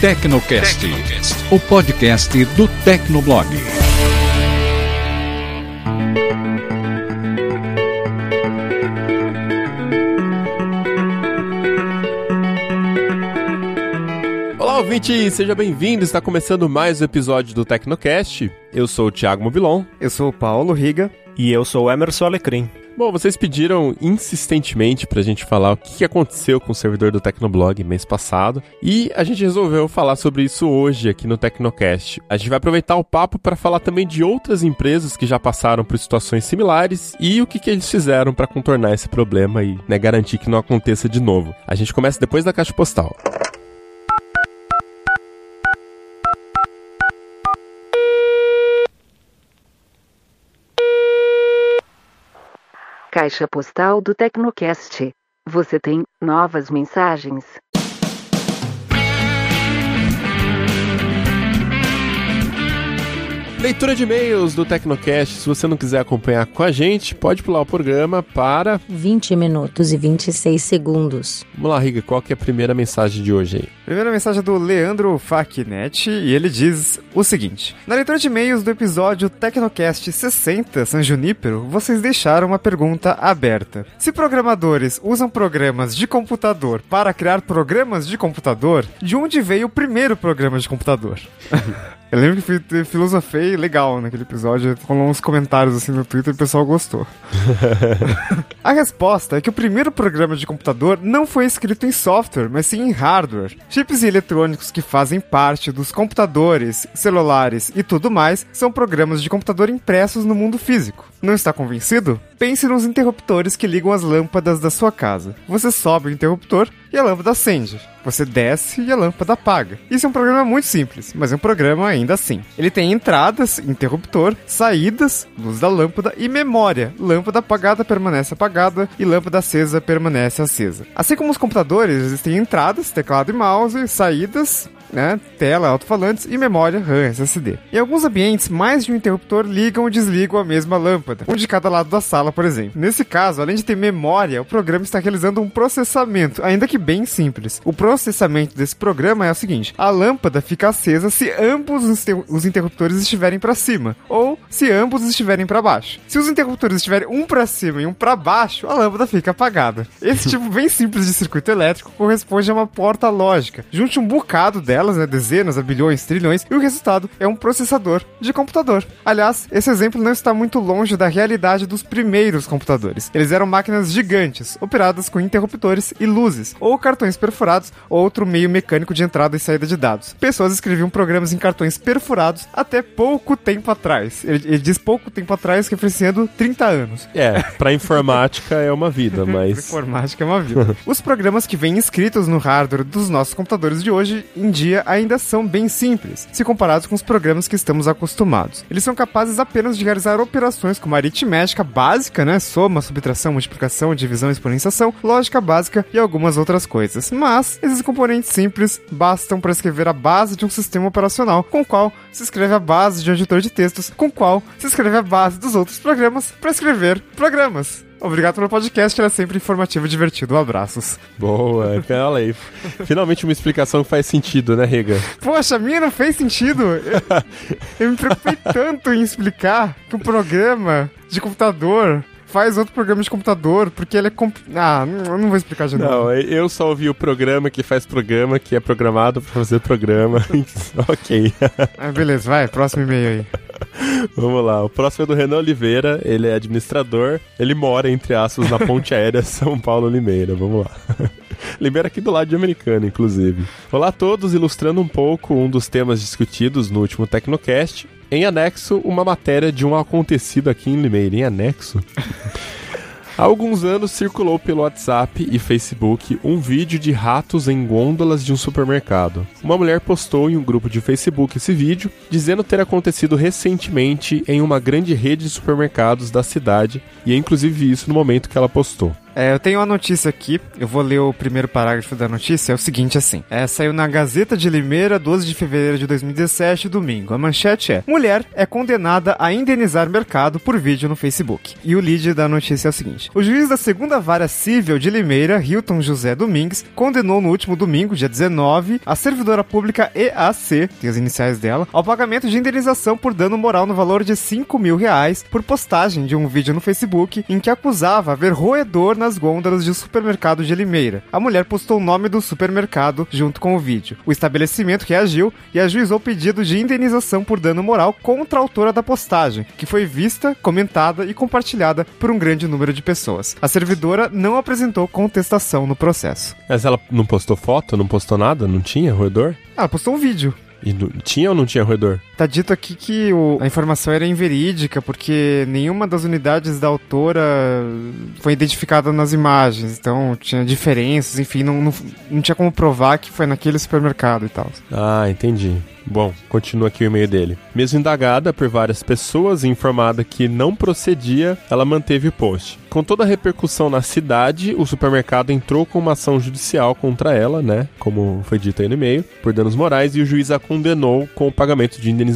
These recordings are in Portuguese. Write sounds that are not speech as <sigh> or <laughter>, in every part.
Tecnocast, o podcast do Tecnoblog. Olá, ouvinte, seja bem-vindo. Está começando mais um episódio do Tecnocast. Eu sou o Thiago Mobilon. Eu sou o Paulo Riga. E eu sou o Emerson Alecrim. Bom, vocês pediram insistentemente pra gente falar o que aconteceu com o servidor do Tecnoblog mês passado e a gente resolveu falar sobre isso hoje aqui no Tecnocast. A gente vai aproveitar o papo para falar também de outras empresas que já passaram por situações similares e o que, que eles fizeram para contornar esse problema e né, garantir que não aconteça de novo. A gente começa depois da caixa postal. Caixa postal do Tecnocast. Você tem novas mensagens. Leitura de e-mails do Tecnocast. Se você não quiser acompanhar com a gente, pode pular o programa para 20 minutos e 26 segundos. Vamos lá, Riga, qual que é a primeira mensagem de hoje aí? Primeira mensagem é do Leandro Facnet e ele diz o seguinte: Na leitura de e-mails do episódio Tecnocast 60 San Junípero, vocês deixaram uma pergunta aberta. Se programadores usam programas de computador para criar programas de computador, de onde veio o primeiro programa de computador? <laughs> Eu lembro que filosofei legal naquele episódio. Rolou uns comentários assim no Twitter e o pessoal gostou. <laughs> a resposta é que o primeiro programa de computador não foi escrito em software, mas sim em hardware. Chips e eletrônicos que fazem parte dos computadores, celulares e tudo mais são programas de computador impressos no mundo físico. Não está convencido? Pense nos interruptores que ligam as lâmpadas da sua casa. Você sobe o interruptor e a lâmpada acende. Você desce e a lâmpada apaga. Isso é um programa muito simples, mas é um programa ainda assim. Ele tem entradas, interruptor, saídas, luz da lâmpada e memória. Lâmpada apagada permanece apagada e lâmpada acesa permanece acesa. Assim como os computadores, existem entradas, teclado e mouse, saídas, né, tela, alto-falantes e memória RAM SSD. Em alguns ambientes, mais de um interruptor ligam ou desligam a mesma lâmpada, um de cada lado da sala, por exemplo. Nesse caso, além de ter memória, o programa está realizando um processamento, ainda que bem simples. O processamento desse programa é o seguinte: a lâmpada fica acesa se ambos os interruptores estiverem para cima, ou se ambos estiverem para baixo. Se os interruptores estiverem um para cima e um para baixo, a lâmpada fica apagada. Esse <laughs> tipo bem simples de circuito elétrico corresponde a uma porta lógica. Junte um bocado dela delas, né, dezenas a bilhões, trilhões, e o resultado é um processador de computador. Aliás, esse exemplo não está muito longe da realidade dos primeiros computadores. Eles eram máquinas gigantes, operadas com interruptores e luzes, ou cartões perfurados, ou outro meio mecânico de entrada e saída de dados. Pessoas escreviam programas em cartões perfurados até pouco tempo atrás. Ele, ele diz pouco tempo atrás, referenciando 30 anos. É, pra informática é uma vida, <laughs> mas. informática é uma vida. Os programas que vêm escritos no hardware dos nossos computadores de hoje em dia dia ainda são bem simples, se comparados com os programas que estamos acostumados. Eles são capazes apenas de realizar operações como aritmética básica, né? Soma, subtração, multiplicação, divisão, exponenciação, lógica básica e algumas outras coisas. Mas esses componentes simples bastam para escrever a base de um sistema operacional, com o qual se escreve a base de um editor de textos, com o qual se escreve a base dos outros programas para escrever programas. Obrigado pelo podcast, era sempre informativo e divertido. Abraços. Boa, olha aí. Finalmente uma explicação que faz sentido, né, Rega? Poxa, a minha não fez sentido. Eu, eu me preocupei <laughs> tanto em explicar que o programa de computador faz outro programa de computador, porque ele é. Comp... Ah, eu não vou explicar de novo. Não, eu só ouvi o programa que faz programa, que é programado pra fazer programa. <laughs> ok. ah, beleza, vai, próximo e-mail aí. <laughs> Vamos lá, o próximo é do Renan Oliveira, ele é administrador, ele mora, entre aspas, na ponte aérea São Paulo-Limeira. Vamos lá. <laughs> Limeira aqui do lado de Americana, inclusive. Olá a todos, ilustrando um pouco um dos temas discutidos no último Tecnocast. Em anexo, uma matéria de um acontecido aqui em Limeira. Em anexo? Há alguns anos circulou pelo WhatsApp e Facebook um vídeo de ratos em gôndolas de um supermercado. Uma mulher postou em um grupo de Facebook esse vídeo, dizendo ter acontecido recentemente em uma grande rede de supermercados da cidade, e é inclusive isso no momento que ela postou. É, eu tenho uma notícia aqui, eu vou ler o primeiro parágrafo da notícia, é o seguinte assim. É, saiu na Gazeta de Limeira, 12 de fevereiro de 2017, domingo. A manchete é, mulher é condenada a indenizar mercado por vídeo no Facebook. E o lead da notícia é o seguinte. O juiz da segunda vara civil de Limeira, Hilton José Domingues, condenou no último domingo, dia 19, a servidora pública EAC, tem as iniciais dela, ao pagamento de indenização por dano moral no valor de 5 mil reais por postagem de um vídeo no Facebook em que acusava haver roedor nas gôndolas de um supermercado de Limeira. A mulher postou o nome do supermercado junto com o vídeo. O estabelecimento reagiu e ajuizou o pedido de indenização por dano moral contra a autora da postagem, que foi vista, comentada e compartilhada por um grande número de pessoas. A servidora não apresentou contestação no processo. Mas ela não postou foto, não postou nada? Não tinha roedor? Ela postou um vídeo. E não- tinha ou não tinha roedor? Tá dito aqui que o- a informação era inverídica, porque nenhuma das unidades da autora foi identificada nas imagens, então tinha diferenças, enfim, não, não, não tinha como provar que foi naquele supermercado e tal. Ah, entendi. Bom, continua aqui o e-mail dele. Mesmo indagada por várias pessoas e informada que não procedia, ela manteve o post. Com toda a repercussão na cidade, o supermercado entrou com uma ação judicial contra ela, né? Como foi dito aí no e-mail, por danos morais, e o juiz a condenou com o pagamento de indenização.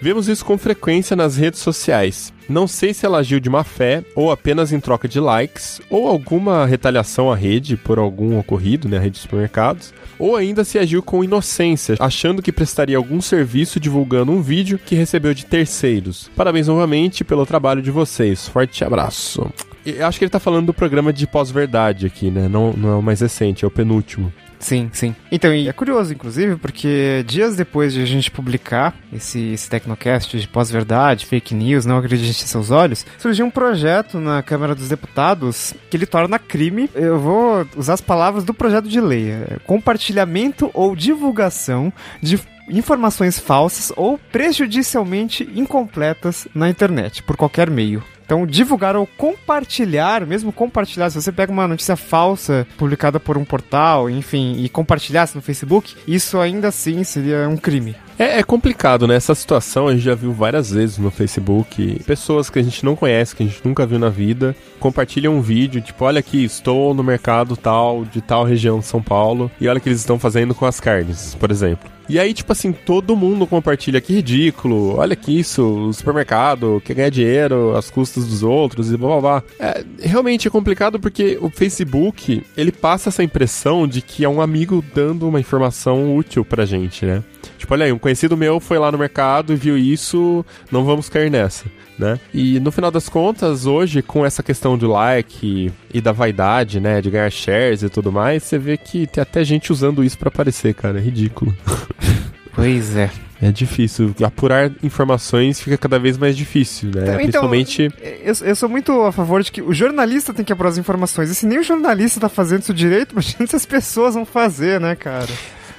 Vemos isso com frequência nas redes sociais. Não sei se ela agiu de má fé, ou apenas em troca de likes, ou alguma retaliação à rede por algum ocorrido, né, a rede de supermercados, ou ainda se agiu com inocência, achando que prestaria algum serviço divulgando um vídeo que recebeu de terceiros. Parabéns novamente pelo trabalho de vocês. Forte abraço. Eu acho que ele tá falando do programa de pós-verdade aqui, né? Não, não é o mais recente, é o penúltimo. Sim, sim. Então, e é curioso, inclusive, porque dias depois de a gente publicar esse, esse Tecnocast de pós-verdade, fake news, não acredite em seus olhos, surgiu um projeto na Câmara dos Deputados que ele torna crime, eu vou usar as palavras do projeto de lei, é, compartilhamento ou divulgação de informações falsas ou prejudicialmente incompletas na internet, por qualquer meio. Então, divulgar ou compartilhar, mesmo compartilhar, se você pega uma notícia falsa publicada por um portal, enfim, e compartilhasse no Facebook, isso ainda assim seria um crime. É, é complicado, né? Essa situação a gente já viu várias vezes no Facebook. Pessoas que a gente não conhece, que a gente nunca viu na vida, compartilham um vídeo, tipo, olha aqui, estou no mercado tal, de tal região de São Paulo, e olha o que eles estão fazendo com as carnes, por exemplo. E aí, tipo assim, todo mundo compartilha, que ridículo, olha que isso, o supermercado quer ganhar dinheiro às custas dos outros e blá blá blá. É, realmente é complicado porque o Facebook, ele passa essa impressão de que é um amigo dando uma informação útil pra gente, né? Tipo, olha aí, um conhecido meu foi lá no mercado e viu isso, não vamos cair nessa, né? E no final das contas, hoje, com essa questão do like e da vaidade, né, de ganhar shares e tudo mais, você vê que tem até gente usando isso pra aparecer, cara, é ridículo. <laughs> Pois é. É difícil. Apurar informações fica cada vez mais difícil, né? Então, Principalmente. Eu, eu sou muito a favor de que o jornalista tem que apurar as informações. E se nem o jornalista tá fazendo isso direito, <laughs> imagina se as pessoas vão fazer, né, cara?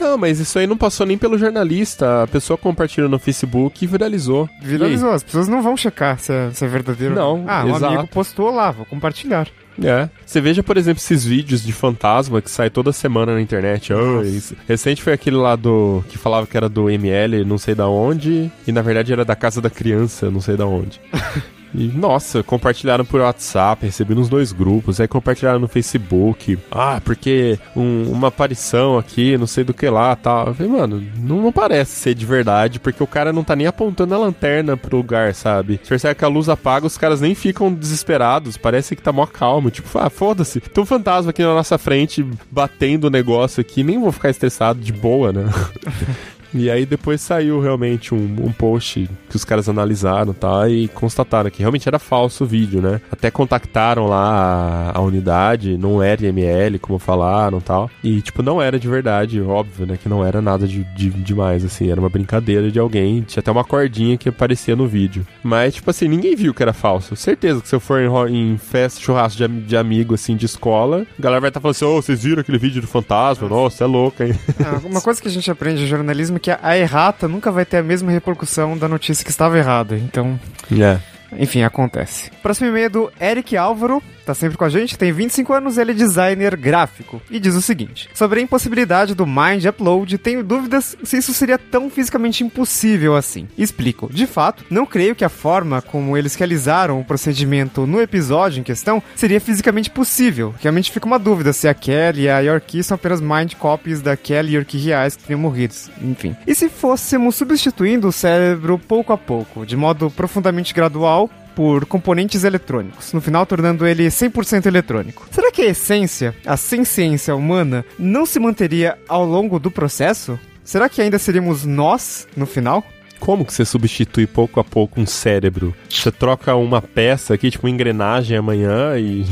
Não, mas isso aí não passou nem pelo jornalista. A pessoa compartilhou no Facebook e viralizou. Viralizou. As pessoas não vão checar se é, se é verdadeiro. Não, Ah, um exato. amigo postou lá, vou compartilhar. É. Você veja, por exemplo, esses vídeos de fantasma que sai toda semana na internet. Oh. Recente foi aquele lá do. que falava que era do ML, não sei da onde, e na verdade era da casa da criança, não sei da onde. <laughs> E, nossa, compartilharam por WhatsApp, recebi nos dois grupos, aí compartilharam no Facebook. Ah, porque um- uma aparição aqui, não sei do que lá, tal. Eu falei, mano, não, não parece ser de verdade, porque o cara não tá nem apontando a lanterna pro lugar, sabe? Se percebe que a luz apaga, os caras nem ficam desesperados, parece que tá mó calmo. Tipo, ah, foda-se, tem um fantasma aqui na nossa frente batendo o negócio aqui, nem vou ficar estressado, de boa, né? <laughs> E aí depois saiu realmente um, um post que os caras analisaram tá, e constataram que realmente era falso o vídeo, né? Até contactaram lá a, a unidade, não era IML, como falaram tal. E, tipo, não era de verdade, óbvio, né? Que não era nada de, de demais, assim. Era uma brincadeira de alguém. Tinha até uma cordinha que aparecia no vídeo. Mas, tipo assim, ninguém viu que era falso. Certeza que se eu for em, em festa, churrasco de, de amigo, assim, de escola, a galera vai estar falando assim, ô, vocês viram aquele vídeo do fantasma? Nossa, é louco, hein? Ah, uma coisa que a gente aprende em jornalismo é que a, errata nunca vai ter a mesma repercussão da notícia que estava errada. Então, É. enfim, acontece. Próximo e-mail é do Eric Álvaro. Tá sempre com a gente, tem 25 anos, ele é designer gráfico e diz o seguinte: Sobre a impossibilidade do Mind Upload, tenho dúvidas se isso seria tão fisicamente impossível assim. Explico. De fato, não creio que a forma como eles realizaram o procedimento no episódio em questão seria fisicamente possível. Realmente fica uma dúvida se a Kelly e a Yorkie são apenas mind copies da Kelly e Yorkie reais que teriam morrido. Enfim. E se fôssemos substituindo o cérebro pouco a pouco, de modo profundamente gradual, por componentes eletrônicos, no final tornando ele 100% eletrônico. Será que a essência, a ciência humana, não se manteria ao longo do processo? Será que ainda seríamos nós no final? Como que você substitui pouco a pouco um cérebro? Você troca uma peça aqui, tipo uma engrenagem amanhã e.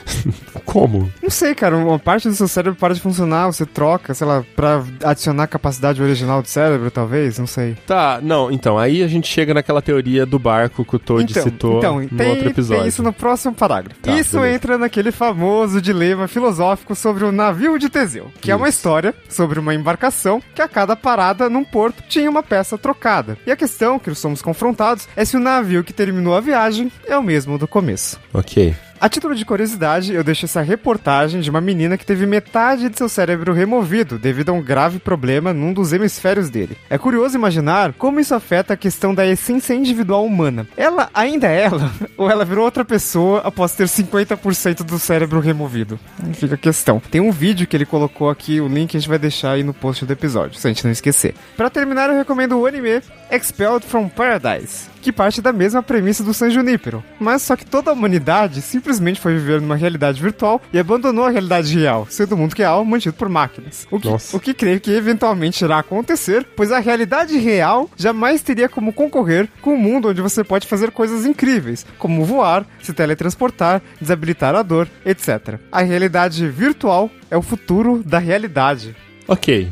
<laughs> Como? Não sei, cara. Uma parte do seu cérebro para de funcionar, você troca, sei lá, pra adicionar a capacidade original do cérebro, talvez, não sei. Tá, não, então, aí a gente chega naquela teoria do barco que o Toad então, citou então, no tem, outro episódio. tem isso no próximo parágrafo. Tá, isso beleza. entra naquele famoso dilema filosófico sobre o navio de Teseu, que é uma Isso. história sobre uma embarcação que a cada parada num porto tinha uma peça trocada. E a questão que somos confrontados é se o navio que terminou a viagem é o mesmo do começo. Ok. A título de curiosidade, eu deixo essa reportagem de uma menina que teve metade de seu cérebro removido devido a um grave problema num dos hemisférios dele. É curioso imaginar como isso afeta a questão da essência individual humana. Ela ainda é ela? <laughs> Ou ela virou outra pessoa após ter 50% do cérebro removido? Aí Fica a questão. Tem um vídeo que ele colocou aqui, o link a gente vai deixar aí no post do episódio, se a gente não esquecer. Pra terminar, eu recomendo o anime Expelled from Paradise, que parte da mesma premissa do San Junipero, mas só que toda a humanidade simplesmente foi viver numa realidade virtual e abandonou a realidade real, sendo o mundo real mantido por máquinas. O que, Nossa. o que creio que eventualmente irá acontecer, pois a realidade real jamais teria como concorrer com um mundo onde você pode fazer coisas incríveis, como voar, se teletransportar, desabilitar a dor, etc. A realidade virtual é o futuro da realidade. Ok.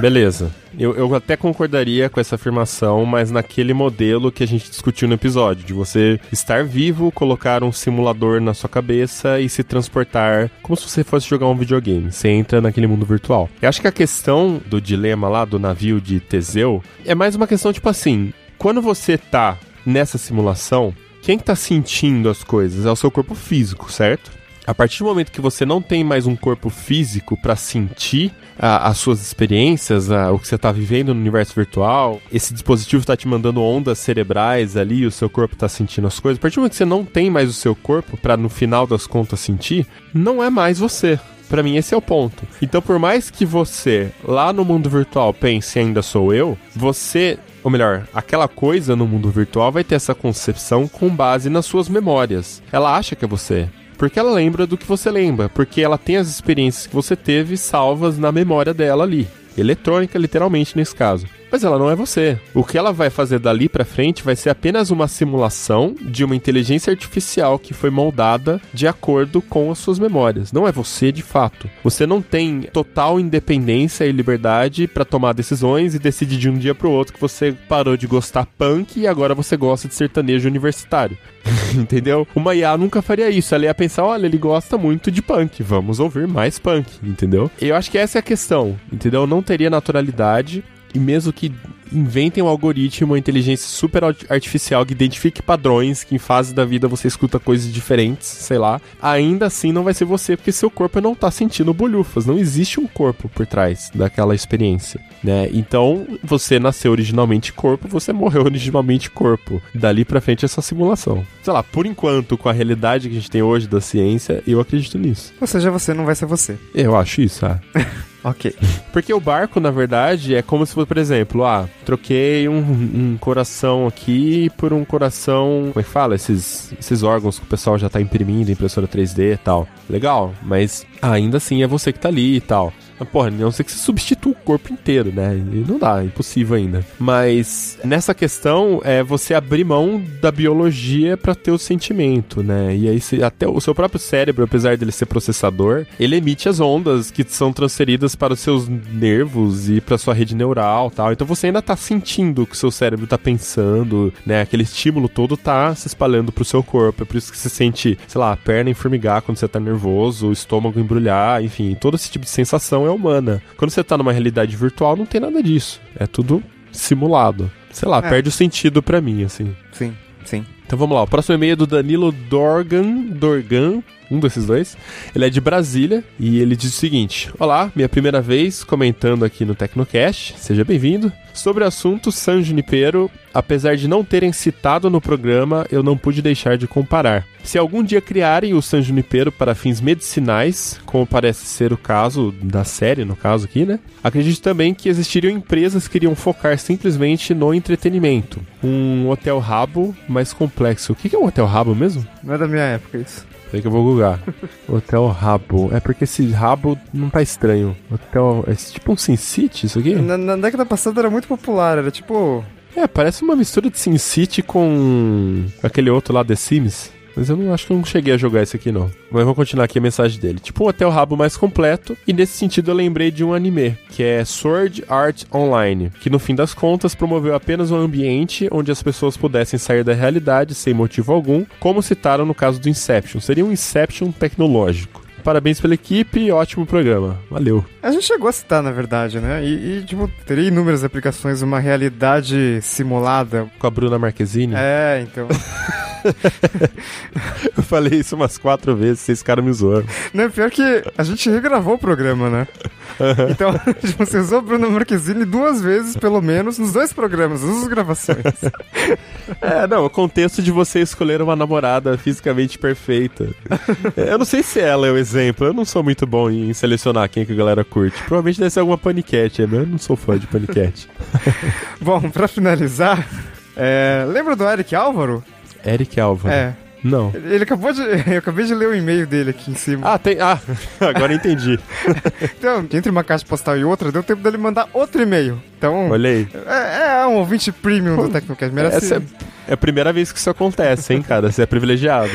Beleza. Eu, eu até concordaria com essa afirmação, mas naquele modelo que a gente discutiu no episódio, de você estar vivo, colocar um simulador na sua cabeça e se transportar como se você fosse jogar um videogame. Você entra naquele mundo virtual. Eu acho que a questão do dilema lá do navio de Teseu é mais uma questão tipo assim: quando você tá nessa simulação, quem que tá sentindo as coisas? É o seu corpo físico, certo? A partir do momento que você não tem mais um corpo físico para sentir a- as suas experiências, a- o que você está vivendo no universo virtual, esse dispositivo está te mandando ondas cerebrais ali, o seu corpo está sentindo as coisas. A partir do momento que você não tem mais o seu corpo para no final das contas sentir, não é mais você. Pra mim, esse é o ponto. Então, por mais que você, lá no mundo virtual, pense ainda sou eu, você, ou melhor, aquela coisa no mundo virtual vai ter essa concepção com base nas suas memórias. Ela acha que é você. Porque ela lembra do que você lembra. Porque ela tem as experiências que você teve salvas na memória dela ali. Eletrônica, literalmente, nesse caso. Mas ela não é você. O que ela vai fazer dali pra frente vai ser apenas uma simulação de uma inteligência artificial que foi moldada de acordo com as suas memórias. Não é você de fato. Você não tem total independência e liberdade pra tomar decisões e decidir de um dia pro outro que você parou de gostar punk e agora você gosta de sertanejo universitário. <laughs> Entendeu? Uma IA nunca faria isso. Ela ia pensar: olha, ele gosta muito de punk, vamos ouvir mais punk, entendeu? Eu acho que essa é a questão, entendeu? Não teria naturalidade. E mesmo que inventem um algoritmo, uma inteligência super art- artificial que identifique padrões, que em fase da vida você escuta coisas diferentes, sei lá, ainda assim não vai ser você, porque seu corpo não tá sentindo bolhufas. Não existe um corpo por trás daquela experiência, né? Então, você nasceu originalmente corpo, você morreu originalmente corpo. Dali pra frente é só simulação. Sei lá, por enquanto, com a realidade que a gente tem hoje da ciência, eu acredito nisso. Ou seja, você não vai ser você. Eu acho isso, ah. <laughs> Ok. Porque o barco, na verdade, é como se fosse, por exemplo, ah, troquei um, um coração aqui por um coração. Como é que fala? Esses, esses órgãos que o pessoal já tá imprimindo, impressora 3D e tal. Legal, mas ainda assim é você que tá ali e tal. Porra, a não ser que você substitua o corpo inteiro, né? E não dá, é impossível ainda. Mas nessa questão é você abrir mão da biologia pra ter o sentimento, né? E aí você- até o seu próprio cérebro, apesar dele ser processador, ele emite as ondas que são transferidas para os seus nervos e para sua rede neural, tal. Então você ainda tá sentindo o que o seu cérebro tá pensando, né? Aquele estímulo todo tá se espalhando pro seu corpo. É por isso que você sente, sei lá, a perna enformigar quando você tá nervoso, o estômago embrulhar, enfim, todo esse tipo de sensação é humana. Quando você tá numa realidade virtual, não tem nada disso. É tudo simulado. Sei lá, É. perde o sentido pra mim, assim. Sim, sim. Então vamos lá, o próximo e-mail é do Danilo Dorgan, Dorgan, um desses dois. Ele é de Brasília e ele diz o seguinte: Olá, minha primeira vez comentando aqui no Tecnocast, seja bem-vindo. Sobre o assunto San Junipero, apesar de não terem citado no programa, eu não pude deixar de comparar. Se algum dia criarem o San Junipero para fins medicinais, como parece ser o caso da série, no caso aqui, né? Acredito também que existiriam empresas que iriam focar simplesmente no entretenimento. Um hotel rabo mais complexo. O que é um hotel rabo mesmo? Não é da minha época isso. Peraí que eu vou googar. <laughs> Hotel Rabo. É porque esse rabo não tá estranho. Hotel. É tipo um Sin City isso aqui? Na, na década passada era muito popular, era tipo. É, parece uma mistura de Sin City com aquele outro lá, The Sims. Mas eu não acho que eu não cheguei a jogar esse aqui, não. Mas vou continuar aqui a mensagem dele. Tipo um hotel rabo mais completo. E nesse sentido eu lembrei de um anime, que é Sword Art Online, que no fim das contas promoveu apenas um ambiente onde as pessoas pudessem sair da realidade sem motivo algum, como citaram no caso do Inception. Seria um Inception tecnológico. Parabéns pela equipe e ótimo programa. Valeu. A gente chegou a citar, na verdade, né? E, e tipo, teria inúmeras aplicações, uma realidade simulada. Com a Bruna Marquezine? É, então. <laughs> Eu falei isso umas quatro vezes, vocês caras me zoaram. Não, é pior que a gente regravou o programa, né? Então, <laughs> tipo, você usou a Bruna Marquezine duas vezes, pelo menos, nos dois programas, nas duas gravações. <laughs> É, não, o contexto de você escolher uma namorada fisicamente perfeita. Eu não sei se ela é o exemplo, eu não sou muito bom em selecionar quem que a galera curte. Provavelmente deve ser alguma paniquete, mas eu não sou fã de paniquete. <laughs> Bom, pra finalizar, é, lembra do Eric Álvaro? Eric Alva. É. Não. Ele acabou de. <laughs> Eu acabei de ler o e-mail dele aqui em cima. Ah, tem. Ah, <laughs> agora entendi. Então, entre uma caixa postal e outra, deu tempo dele mandar outro e-mail. Então, Olha aí. é, é um ouvinte premium do Tecnocast. Merece. Essa é a primeira vez que isso acontece, hein, cara? Você é privilegiado.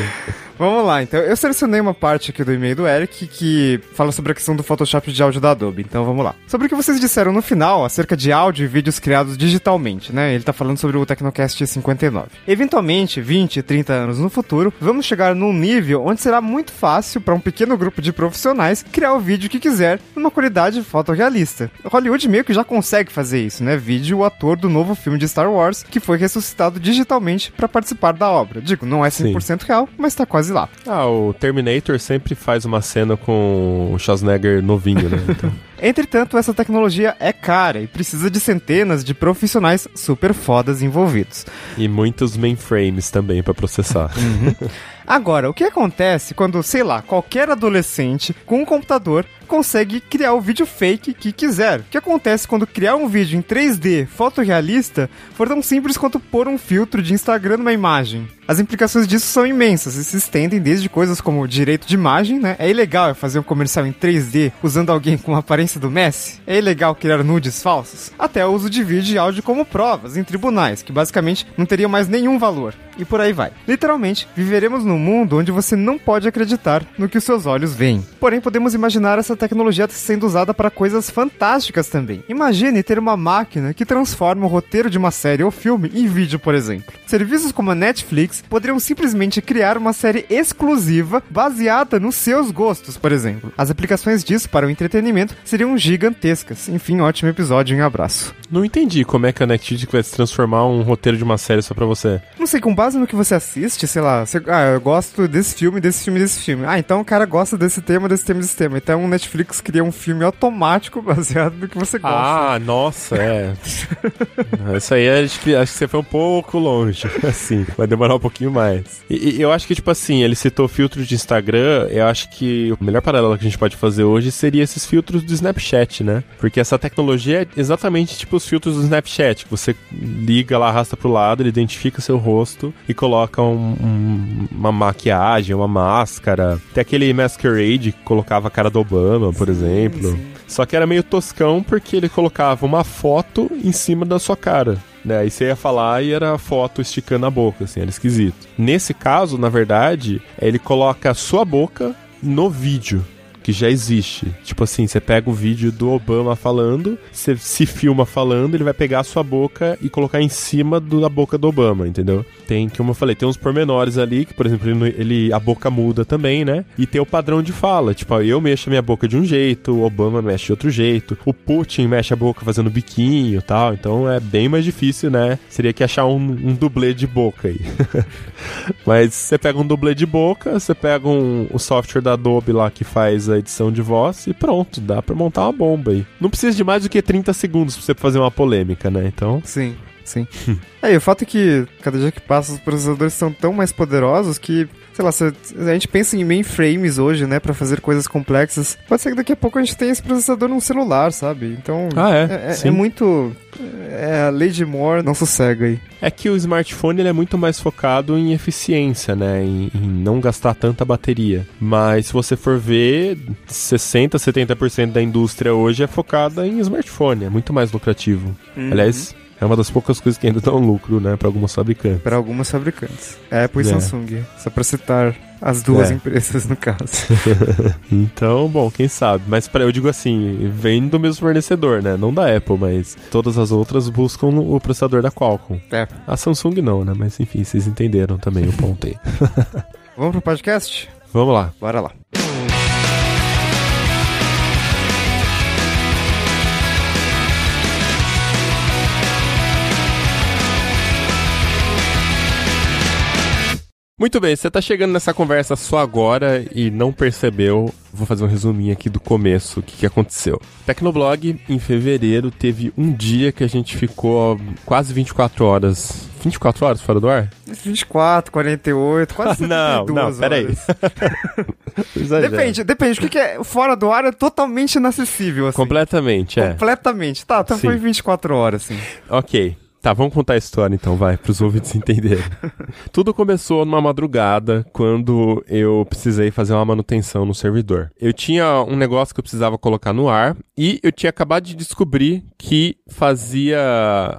Vamos lá, então. Eu selecionei uma parte aqui do e-mail do Eric que fala sobre a questão do Photoshop de áudio da Adobe. Então vamos lá. Sobre o que vocês disseram no final acerca de áudio e vídeos criados digitalmente, né? Ele tá falando sobre o Tecnocast 59. Eventualmente, 20, 30 anos no futuro, vamos chegar num nível onde será muito fácil para um pequeno grupo de profissionais criar o vídeo que quiser numa qualidade fotorrealista. Hollywood meio que já consegue fazer isso, né? Vídeo o ator do novo filme de Star Wars que foi ressuscitado digitalmente para participar da obra. Digo, não é 100% real, mas tá quase lá. Ah, o Terminator sempre faz uma cena com o Schwarzenegger novinho, né? Então, <laughs> Entretanto, essa tecnologia é cara e precisa de centenas de profissionais super fodas envolvidos. e muitos mainframes também pra processar. <laughs> Agora, o que acontece quando, sei lá, qualquer adolescente com um computador consegue criar o vídeo fake que quiser? O que acontece quando criar um vídeo em 3D fotorrealista for tão simples quanto pôr um filtro de Instagram numa imagem? As implicações disso são imensas e se estendem desde coisas como direito de imagem, né? É ilegal fazer um comercial em 3D usando alguém com a aparência do Messi? É ilegal criar nudes falsos? Até o uso de vídeo e áudio como provas em tribunais, que basicamente não teriam mais nenhum valor. E por aí vai. Literalmente, viveremos num mundo onde você não pode acreditar no que os seus olhos veem. Porém, podemos imaginar essa tecnologia sendo usada para coisas fantásticas também. Imagine ter uma máquina que transforma o roteiro de uma série ou filme em vídeo, por exemplo. Serviços como a Netflix poderiam simplesmente criar uma série exclusiva baseada nos seus gostos, por exemplo. As aplicações disso para o entretenimento seriam gigantescas. Enfim, ótimo episódio e um abraço. Não entendi como é que a Netflix vai se transformar um roteiro de uma série só pra você. Não sei, com base no que você assiste, sei lá, você- ah, eu gosto desse filme, desse filme, desse filme. Ah, então o cara gosta desse tema, desse tema, desse tema. Então o Netflix cria um filme automático baseado no que você gosta. Ah, nossa, é. <laughs> Isso aí acho que, acho que você foi um pouco longe. <laughs> Assim, vai demorar um pouquinho mais. E, e eu acho que, tipo assim, ele citou filtro de Instagram. Eu acho que o melhor paralelo que a gente pode fazer hoje seria esses filtros do Snapchat, né? Porque essa tecnologia é exatamente tipo os filtros do Snapchat. Você liga lá, arrasta pro lado, ele identifica seu rosto e coloca um- um- uma maquiagem, uma máscara. Tem aquele Masquerade que colocava a cara do Obama, por exemplo. Só que era meio toscão porque ele colocava uma foto em cima da sua cara. Né? Aí você ia falar e era a foto esticando a boca, assim, era esquisito. Nesse caso, na verdade, ele coloca a sua boca no vídeo. Que já existe. Tipo assim, você pega o vídeo do Obama falando, você se filma falando, ele vai pegar a sua boca e colocar em cima do, da boca do Obama, entendeu? Tem, como eu falei, tem uns pormenores ali, que por exemplo, ele, ele- a boca muda também, né? E tem o padrão de fala, tipo, eu mexo a minha boca de um jeito, o Obama mexe de outro jeito, o Putin mexe a boca fazendo biquinho e tal, então é bem mais difícil, né? Seria que achar um, um dublê de boca aí. <laughs> Mas você pega um dublê de boca, você pega um, o software da Adobe lá que faz a edição de voz e pronto, dá pra montar uma bomba aí. Não precisa de mais do que 30 segundos pra você fazer uma polêmica, né? Então, Sim, sim. <laughs> é, e o fato é que cada dia que passa os processadores são tão mais poderosos que, sei lá, se a gente pensa em mainframes hoje, né, pra fazer coisas complexas. Pode ser que daqui a pouco a gente tenha esse processador num celular, sabe? Então, Ah, é? é, é- é muito. É, a lei de Moore não sossega aí. é que o smartphone ele é muito mais focado em eficiência, né? Em, em não gastar tanta bateria. Mas se você for ver, 60, 70% da indústria hoje é focada em smartphone, é muito mais lucrativo. Aliás, é uma das poucas coisas que ainda dão lucro, né, para algumas fabricantes. Para algumas fabricantes. Apple e É. Samsung. Só pra citar as duas É. empresas no caso. <laughs> Então, bom, quem sabe. Mas pra, eu digo assim, vem do mesmo fornecedor, né? Não da Apple, mas todas as outras buscam o processador da Qualcomm. É. A Samsung não, né? Mas enfim, vocês entenderam também o ponto aí. <laughs> Vamos pro podcast? Vamos lá. Bora lá. Muito bem, você tá chegando nessa conversa só agora e não percebeu. Vou fazer um resuminho aqui do começo, o que, que aconteceu. Tecnoblog, em fevereiro, teve um dia que a gente ficou quase 24 horas. 24 horas fora do ar? 24, 48, quase <laughs> Não, 72 não, peraí. <laughs> Depende, depende. O que, que é fora do ar é totalmente inacessível, assim. Completamente, é. Completamente. Tá, então Sim. foi 24 horas, assim. Ok. Tá, vamos contar a história então, vai, pros ouvintes <laughs> entenderem. Tudo começou numa madrugada, quando eu precisei fazer uma manutenção no servidor. Eu tinha um negócio que eu precisava colocar no ar, e eu tinha acabado de descobrir que fazia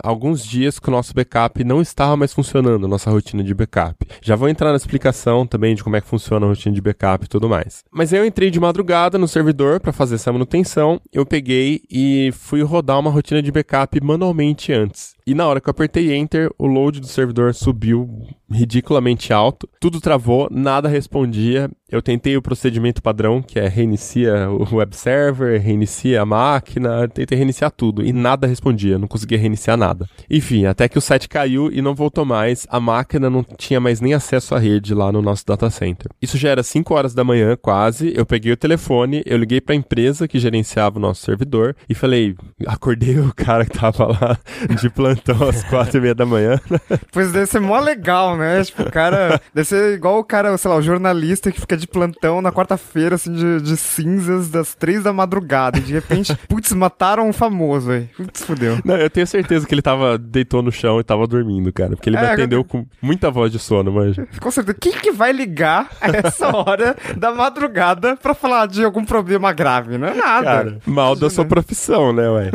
alguns dias que o nosso backup não estava mais funcionando, a nossa rotina de backup. Já vou entrar na explicação também de como é que funciona a rotina de backup e tudo mais. Mas aí eu entrei de madrugada no servidor para fazer essa manutenção, eu peguei e fui rodar uma rotina de backup manualmente antes. E na hora que eu apertei Enter, o load do servidor subiu ridiculamente alto. Tudo travou, nada respondia. Eu tentei o procedimento padrão, que é reinicia o <laughs> web server, reinicia a máquina, tentei reiniciar tudo e nada respondia, não conseguia reiniciar nada. Enfim, até que o site caiu e não voltou mais, a máquina não tinha mais nem acesso à rede lá no nosso data center. Isso já era 5 horas da manhã, quase. Eu peguei o telefone, eu liguei para a empresa que gerenciava o nosso servidor e falei, acordei o cara que tava lá de plantão às quatro e meia da manhã. <laughs> Pois deve ser mó legal, né? Tipo, o cara. <laughs> Deve ser igual o cara, sei lá, o jornalista que fica de plantão na quarta-feira, assim, de, de cinzas, das três da madrugada. E de repente, <laughs> putz, mataram um famoso, velho. Putz, fudeu. Não, eu tenho certeza que ele tava, deitou no chão e tava dormindo, cara. Porque ele me É, atendeu com muita voz de sono, manja. Com certeza. Quem que vai ligar a essa <laughs> hora da madrugada pra falar de algum problema grave? Não é nada. Cara, mal da sua profissão, né, ué?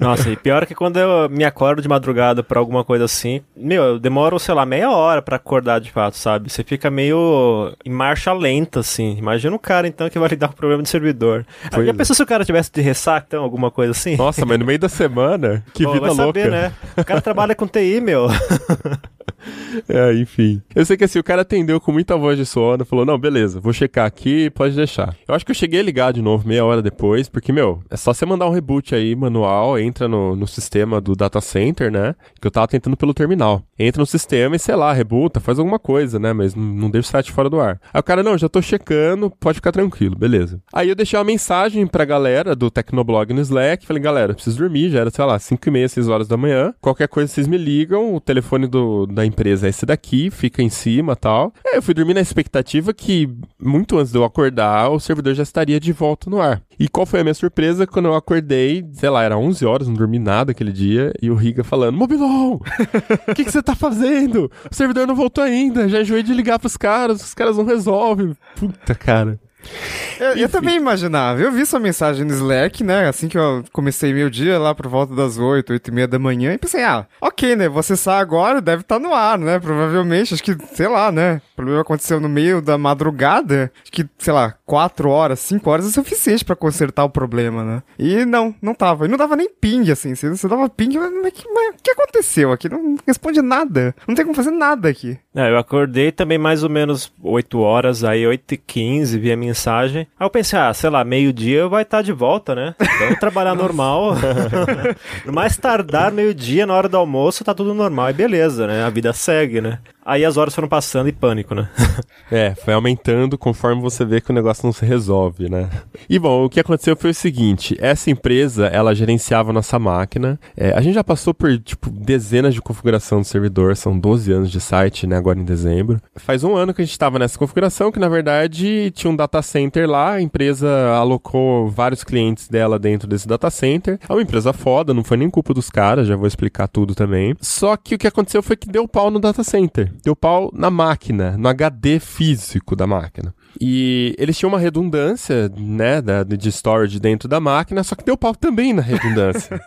Nossa, e pior é que quando eu me acordo de madrugada pra alguma coisa assim, meu, eu demoro, sei lá, meia hora pra acordar de fato, sabe? Você fica meio em marcha lenta, assim. Imagina o cara, então, que vai lidar com o problema de servidor. Pois Já é. pensou se o cara tivesse de ressaca, então, alguma coisa assim? Nossa, mas no meio da semana, <laughs> que Pô, vida vai louca. saber, né? O cara trabalha com TI, meu. <laughs> <laughs> É, enfim. Eu sei que assim, o cara atendeu com muita voz de sono, falou: não, beleza, vou checar aqui, pode deixar. Eu acho que eu cheguei a ligar de novo meia hora depois, porque, meu, é só você mandar um reboot aí, manual, entra no, no sistema do data center, né? Que eu tava tentando pelo terminal. Entra no sistema e, sei lá, rebuta, faz alguma coisa, né? Mas não, não deixa o site fora do ar. Aí o cara, não, já tô checando, pode ficar tranquilo, beleza. Aí eu deixei uma mensagem pra galera do Tecnoblog no Slack, falei, galera, preciso dormir, já era, sei lá, 5 e meia, 6 horas da manhã. Qualquer coisa vocês me ligam, o telefone do, da empresa é esse daqui, fica em cima tal. Aí eu fui dormir na expectativa que, muito antes de eu acordar, o servidor já estaria de volta no ar. E qual foi a minha surpresa quando eu acordei, sei lá, era 11 horas, não dormi nada aquele dia, e o Riga falando, Mobilon, o que que você tá fazendo? O servidor não voltou ainda, já enjoei de ligar pros caras, os caras não resolvem. Puta, cara. Eu, eu também imaginava. Eu vi sua mensagem no Slack, né? Assim que eu comecei meu dia lá por volta das 8, 8 e meia da manhã, e pensei, ah, ok, né? Você sai agora, deve estar no ar, né? Provavelmente, acho que, sei lá, né? O problema aconteceu no meio da madrugada, acho que, sei lá, 4 horas, 5 horas é suficiente pra consertar o problema, né? E não, não tava. E não dava nem ping, assim. Se você dava ping, mas, mas, mas o que aconteceu aqui? Não responde nada. Não tem como fazer nada aqui. É, eu acordei também mais ou menos 8 horas, aí 8 e 15 vi a mensagem. Aí eu pensei, ah, sei lá, meio-dia vai estar de volta, né? Vamos trabalhar normal. no <laughs> mais tardar, meio-dia, na hora do almoço, tá tudo normal. E beleza, né? A vida segue, né? Aí as horas foram passando e pânico, né? <laughs> É, foi aumentando conforme você vê que o negócio não se resolve, né? E bom, o que aconteceu foi o seguinte: essa empresa, ela gerenciava nossa máquina. É, a gente já passou por, tipo, dezenas de configuração do servidor, são 12 anos de site, né? Agora em dezembro. Faz um ano que a gente estava nessa configuração, que na verdade tinha um data center lá, a empresa alocou vários clientes dela dentro desse data center. É uma empresa foda, não foi nem culpa dos caras, já vou explicar tudo também. Só que o que aconteceu foi que deu pau no data center deu pau na máquina, no HD físico da máquina. E eles tinham uma redundância, né, da, de storage dentro da máquina, só que deu pau também na redundância.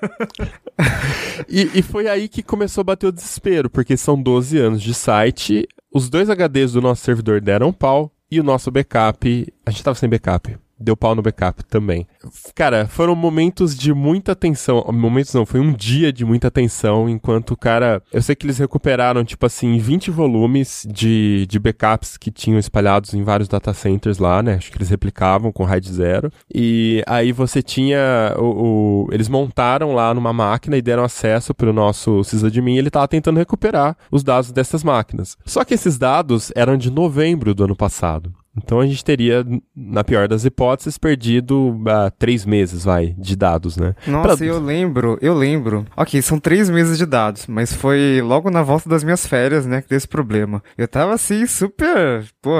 <laughs> e, e foi aí que começou a bater o desespero, porque são 12 anos de site, os dois HDs do nosso servidor deram pau, e o nosso backup, a gente tava sem backup deu pau no backup também. Cara, foram momentos de muita tensão. Momentos não, foi um dia de muita tensão, enquanto o cara. Eu sei que eles recuperaram, tipo assim, 20 volumes de, de backups que tinham espalhados em vários data centers lá, né? Acho que eles replicavam com RAID zero. E aí você tinha. O, o, eles montaram lá numa máquina e deram acesso pro nosso sysadmin e ele tava tentando recuperar os dados dessas máquinas. Só que esses dados eram de novembro do ano passado. Então a gente teria, na pior das hipóteses, perdido uh, três meses, vai, de dados, né? Nossa, pra... eu lembro, eu lembro. Ok, são três meses de dados, mas foi logo na volta das minhas férias, né, que deu esse problema. Eu tava assim, super, pô,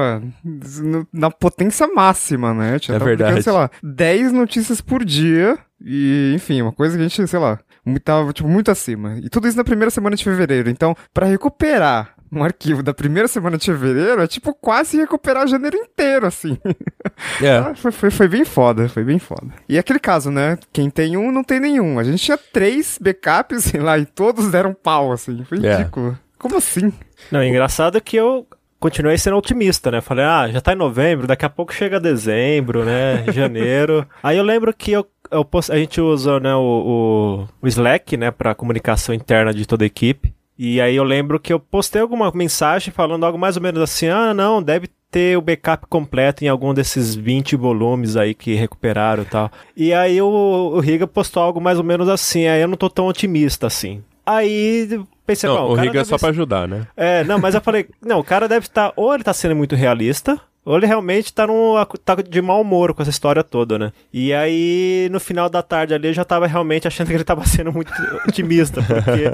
na potência máxima, né? Eu tinha é verdade. sei lá, 10 notícias por dia. E, enfim, uma coisa que a gente, sei lá, tava, tipo, muito acima. E tudo isso na primeira semana de fevereiro. Então, para recuperar um arquivo da primeira semana de fevereiro é tipo quase recuperar janeiro inteiro, assim. <laughs> É. foi, foi, foi, bem foda, foi bem foda. E aquele caso, né? Quem tem um, não tem nenhum. A gente tinha três backups, <laughs> sei lá, e todos deram pau, assim. Foi é. ridículo. É. Como assim? Não, engraçado é que eu continuei sendo otimista, né? Falei, ah, já tá em novembro, daqui a pouco chega dezembro, né? <laughs> Janeiro. Aí eu lembro que eu, eu post... a gente usa né, o, o, o Slack, né, pra comunicação interna de toda a equipe. E aí eu lembro que eu postei alguma mensagem falando algo mais ou menos assim: ah, não, deve ter o backup completo em algum desses 20 volumes aí que recuperaram e tal. E aí o, o Riga postou algo mais ou menos assim, aí eu não tô tão otimista assim. Aí pensei, não, o, o Riga é só pra ajudar, né? É, não, mas eu falei, não, o cara deve estar, ou ele tá sendo muito realista, ou ele realmente tá, num, tá de mau humor com essa história toda, né? E aí, no final da tarde ali, eu já tava realmente achando que ele tava <laughs> sendo muito otimista, porque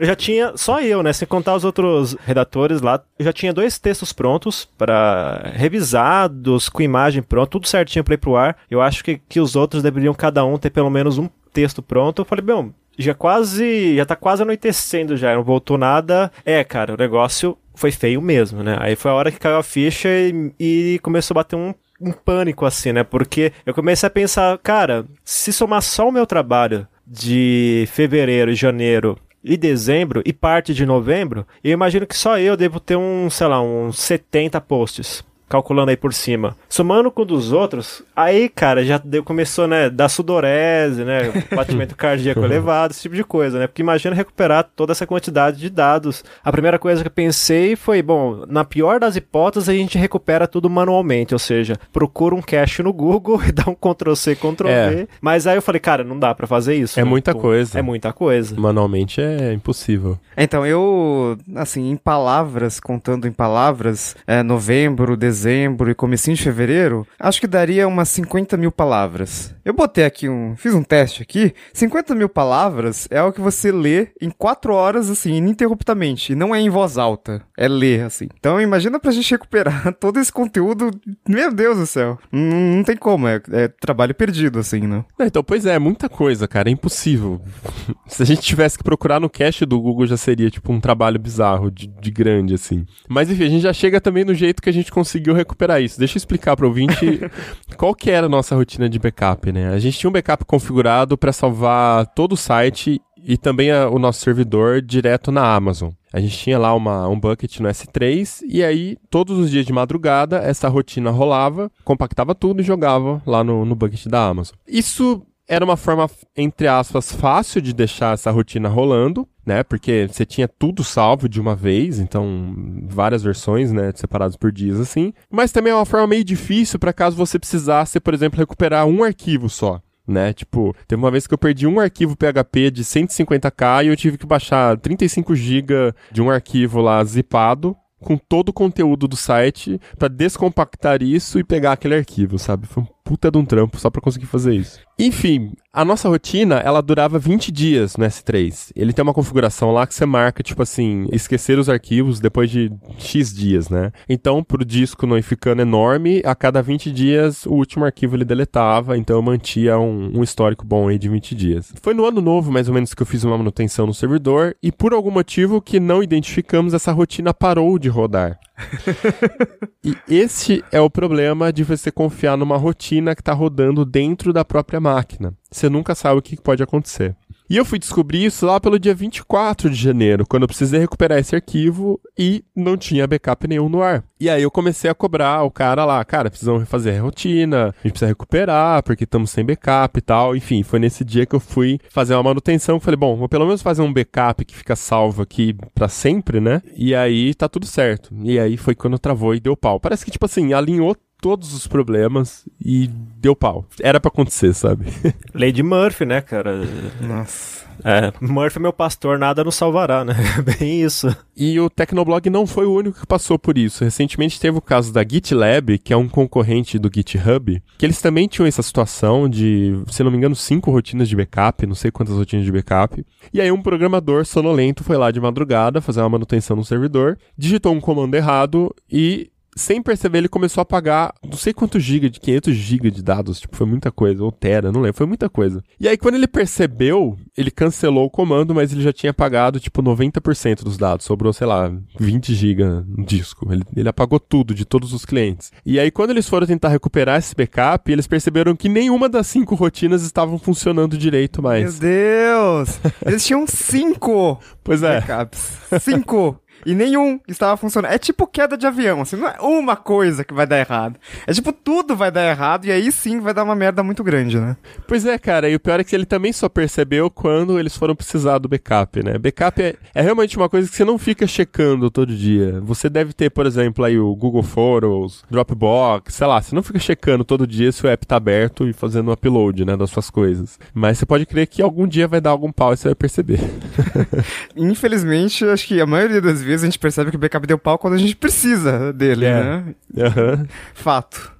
eu já tinha, só eu, né? Sem contar os outros redatores lá, eu já tinha dois textos prontos para revisados, com imagem pronta, tudo certinho pra ir pro ar. Eu acho que, que os outros deveriam cada um ter pelo menos um texto pronto. Eu falei, bom, já quase, já tá quase anoitecendo já, não voltou nada. É, cara, o negócio foi feio mesmo, né? Aí foi a hora que caiu a ficha e, e começou a bater um, um pânico, assim, né? Porque eu comecei a pensar, cara, se somar só o meu trabalho de fevereiro, janeiro e dezembro e parte de novembro, eu imagino que só eu devo ter um, sei lá, uns 70 posts calculando aí por cima. Somando com dos outros, aí, cara, já deu, começou, né, da sudorese, né, <laughs> batimento cardíaco elevado, esse tipo de coisa, né? Porque imagina recuperar toda essa quantidade de dados. A primeira coisa que eu pensei foi, bom, na pior das hipóteses, a gente recupera tudo manualmente, ou seja, procura um cache no Google <laughs> e dá um Ctrl C, Ctrl é. V. Mas aí eu falei, cara, não dá para fazer isso. É né? muita coisa. É muita coisa. Manualmente é impossível. Então, eu, assim, em palavras, contando em palavras, é, novembro, dezembro, dezembro e comecinho de fevereiro, acho que daria umas 50 mil palavras. Eu botei aqui um. Fiz um teste aqui. 50 mil palavras é o que você lê em 4 horas, assim, ininterruptamente. E não é em voz alta. É ler, assim. Então imagina pra gente recuperar <laughs> todo esse conteúdo. Meu Deus do céu. Não, não tem como. É, é, trabalho perdido, assim, né? então, pois é, é muita coisa, cara. É impossível. <laughs> Se a gente tivesse que procurar no cache do Google, já seria, tipo, um trabalho bizarro, de, de grande, assim. Mas enfim, a gente já chega também no jeito que a gente conseguiu conseguiu recuperar isso. Deixa eu explicar para o ouvinte <laughs> qual que era a nossa rotina de backup, né? A gente tinha um backup configurado para salvar todo o site e também a, o nosso servidor direto na Amazon. A gente tinha lá uma, um bucket no S3 e aí todos os dias de madrugada essa rotina rolava, compactava tudo e jogava lá no, no bucket da Amazon. Isso era uma forma, entre aspas, fácil de deixar essa rotina rolando, né? Porque você tinha tudo salvo de uma vez, então várias versões, né, separadas por dias assim. Mas também é uma forma meio difícil para caso você precisasse, por exemplo, recuperar um arquivo só né? Tipo, teve uma vez que eu perdi um arquivo PHP de 150k e eu tive que baixar 35 GB de um arquivo lá zipado com todo o conteúdo do site para descompactar isso e pegar aquele arquivo, sabe? Foi um puta de um trampo só para conseguir fazer isso. Enfim, a nossa rotina, ela durava 20 dias no S3. Ele tem uma configuração lá que você marca, tipo assim, esquecer os arquivos depois de X dias, né? Então, pro disco não ir ficando enorme, a cada 20 dias o último arquivo ele deletava, então eu mantia um, um histórico bom aí de 20 dias. Foi no ano novo, mais ou menos, que eu fiz uma manutenção no servidor e por algum motivo que não identificamos, essa rotina parou de rodar. <laughs> e esse é o problema de você confiar numa rotina que está rodando dentro da própria máquina. Você nunca sabe o que pode acontecer. E eu fui descobrir isso lá pelo dia 24 de janeiro, quando eu precisei recuperar esse arquivo e não tinha backup nenhum no ar. E aí eu comecei a cobrar o cara lá, cara, precisamos refazer a rotina, a gente precisa recuperar, porque estamos sem backup e tal. Enfim, foi nesse dia que eu fui fazer uma manutenção. Falei, bom, vou pelo menos fazer um backup que fica salvo aqui para sempre, né? E aí tá tudo certo. E aí foi quando travou e deu pau. Parece que, tipo assim, alinhou todos os problemas e deu pau. Era para acontecer, sabe? <laughs> Lady Murphy, né, cara? Nossa. É, Murphy meu pastor, nada nos salvará, né? <laughs> Bem isso. E o Tecnoblog não foi o único que passou por isso. Recentemente teve o caso da GitLab, que é um concorrente do GitHub, que eles também tinham essa situação de, se não me engano, cinco rotinas de backup, não sei quantas rotinas de backup. E aí um programador sonolento foi lá de madrugada fazer uma manutenção no servidor, digitou um comando errado e sem perceber, ele começou a pagar não sei quantos gigas, de 500 gigas de dados, tipo, foi muita coisa, ou tera, não lembro, foi muita coisa. E aí, quando ele percebeu, ele cancelou o comando, mas ele já tinha pagado, tipo, 90% dos dados, sobrou, sei lá, 20 gigas no disco. Ele, ele apagou tudo de todos os clientes. E aí, quando eles foram tentar recuperar esse backup, eles perceberam que nenhuma das cinco rotinas estavam funcionando direito mais. Meu Deus! <laughs> Eles tinham cinco Pois é. backups. Cinco! E nenhum estava funcionando. É tipo queda de avião, assim, não é uma coisa que vai dar errado. É tipo, tudo vai dar errado e aí sim vai dar uma merda muito grande, né? Pois é, cara, e o pior é que ele também só percebeu quando eles foram precisar do backup, né? Backup é, é realmente uma coisa que você não fica checando todo dia. Você deve ter, por exemplo, aí o Google Photos, Dropbox, sei lá, você não fica checando todo dia se o app tá aberto e fazendo um upload, né, das suas coisas. Mas você pode crer que algum dia vai dar algum pau e você vai perceber. <laughs> Infelizmente, acho que a maioria das vezes a gente percebe que o backup deu pau quando a gente precisa dele, É. né? Aham. Fato.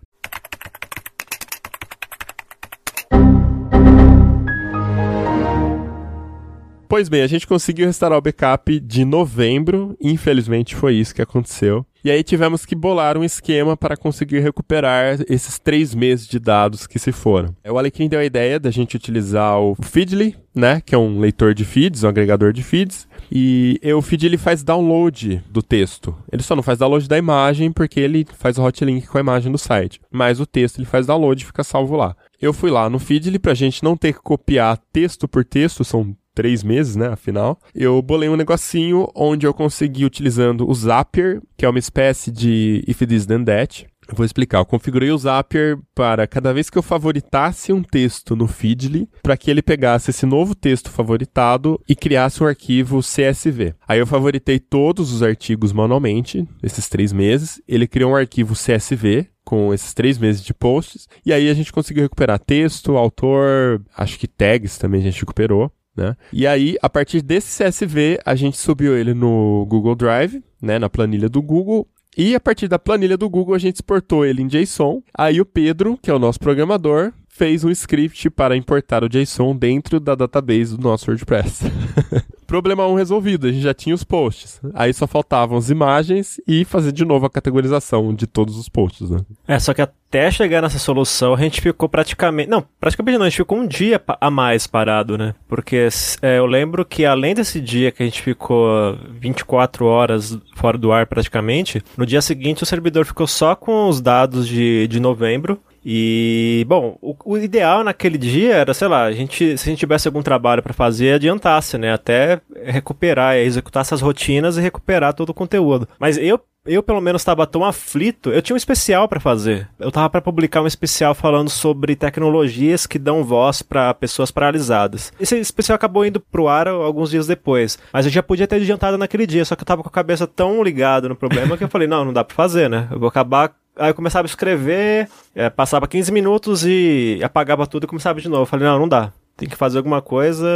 Pois bem, a gente conseguiu restaurar o backup de novembro, infelizmente foi isso que aconteceu. E aí tivemos que bolar um esquema para conseguir recuperar esses três meses de dados que se foram. O Alecrim deu a ideia da gente utilizar o Feedly, né, que é um leitor de feeds, um agregador de feeds, e o feed ele faz download do texto. Ele só não faz download da imagem porque ele faz o hotlink com a imagem do site, mas o texto ele faz download e fica salvo lá. Eu fui lá no Feedly pra gente não ter que copiar texto por texto, são três meses, né? Afinal, eu bolei um negocinho onde eu consegui utilizando o Zapier, que é uma espécie de if this then that. Vou explicar. Eu configurei o Zapier para cada vez que eu favoritasse um texto no Feedly, para que ele pegasse esse novo texto favoritado e criasse um arquivo CSV. Aí eu favoritei todos os artigos manualmente, esses três meses. Ele criou um arquivo CSV com esses três meses de posts. E aí a gente conseguiu recuperar texto, autor, acho que tags também a gente recuperou. Né? E aí, a partir desse CSV, a gente subiu ele no Google Drive, né, na planilha do Google, e a partir da planilha do Google, a gente exportou ele em JSON. Aí o Pedro, que é o nosso programador, fez um script para importar o JSON dentro da database do nosso WordPress. <laughs> Problema 1 um resolvido, a gente já tinha os posts. Aí só faltavam as imagens e fazer de novo a categorização de todos os posts, né? É, só que a- até chegar nessa solução, a gente ficou praticamente. Não, praticamente não, a gente ficou um dia a mais parado, né? Porque é, eu lembro que além desse dia que a gente ficou 24 horas fora do ar praticamente, no dia seguinte o servidor ficou só com os dados de, de novembro. E, bom, o, o, ideal naquele dia era, sei lá, a gente, se a gente tivesse algum trabalho para fazer, adiantasse, né? Até recuperar, executar essas rotinas e recuperar todo o conteúdo. Mas eu eu pelo menos estava tão aflito, eu tinha um especial para fazer. Eu tava para publicar um especial falando sobre tecnologias que dão voz para pessoas paralisadas. Esse especial acabou indo pro ar alguns dias depois, mas eu já podia ter adiantado naquele dia, só que eu tava com a cabeça tão ligada no problema que eu falei, <laughs> não, não dá para fazer, né? Eu vou acabar Aí eu começava a escrever, é, passava 15 minutos e apagava tudo e começava de novo. Eu falei, não, não dá. Tem que fazer alguma coisa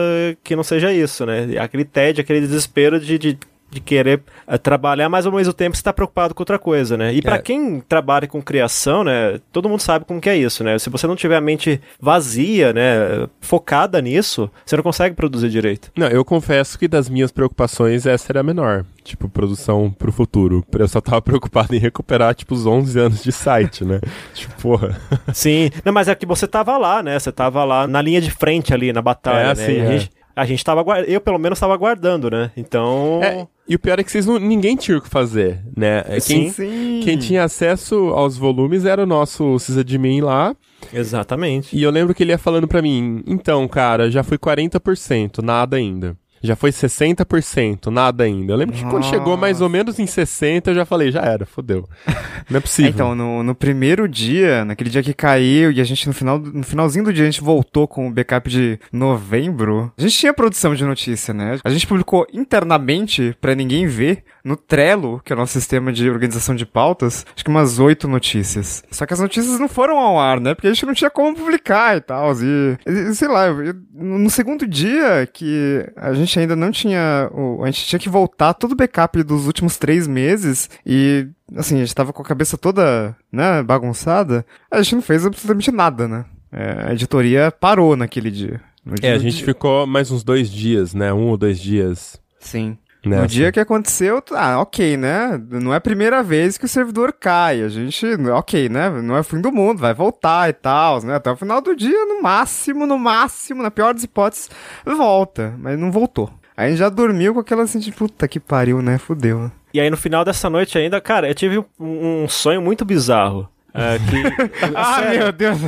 que não seja isso, né? Aquele tédio, aquele desespero de, de de querer uh, trabalhar, mas ao mesmo tempo você está preocupado com outra coisa, né? E para é. quem trabalha com criação, né, todo mundo sabe como que é isso, né? Se você não tiver a mente vazia, né, focada nisso, você não consegue produzir direito. Não, eu confesso que das minhas preocupações essa era a menor. Tipo, produção pro futuro. Eu só tava <laughs> preocupado em recuperar, tipo, os 11 anos de site, né? <laughs> tipo, porra. Sim. Não, mas é que você tava lá, né? Você tava lá na linha de frente ali, na batalha, é, né? Assim, é. a, gente, a gente tava... Eu, pelo menos, tava aguardando, né? Então... É, e o pior é que vocês não, ninguém tinha o que fazer, né? É, quem, Sim. quem tinha acesso aos volumes era o nosso sysadmin lá. Exatamente. E eu lembro que ele ia falando para mim, então, cara, já foi 40%, nada ainda já foi 60%, nada ainda. Eu lembro que Nossa. quando chegou mais ou menos em 60%, eu já falei, já era, fodeu. Não é <laughs> possível. então, no, no, primeiro dia, naquele dia que caiu, e a gente no, final, no finalzinho do dia a gente voltou com o backup de novembro, a gente tinha produção de notícia, né? A gente publicou internamente, para ninguém ver, no Trello, que é o nosso sistema de organização de pautas, acho que umas oito notícias. Só que as notícias não foram ao ar, né? Porque a gente não tinha como publicar e tal. E, sei lá, no segundo dia que a gente gente ainda não tinha. A gente tinha que voltar todo o backup dos últimos três meses e, assim, a gente tava com a cabeça toda, né, bagunçada. A gente não fez absolutamente nada, né? É, a editoria parou naquele dia. dia é, a gente dia. ficou mais uns dois dias, né? Um ou dois dias. Sim. Nessa. No dia que aconteceu, ah, ok, né? Não é a primeira vez que o servidor cai. A gente, ok, né? Não é o fim do mundo, vai voltar e tal, né? Até o final do dia, no máximo, no máximo, na pior das hipóteses, volta. Mas não voltou. Aí a gente já dormiu com aquela assim, tipo, puta que pariu, né? Fudeu. E aí no final dessa noite ainda, cara, eu tive um sonho muito bizarro. Que, <laughs> ah, sério. meu Deus!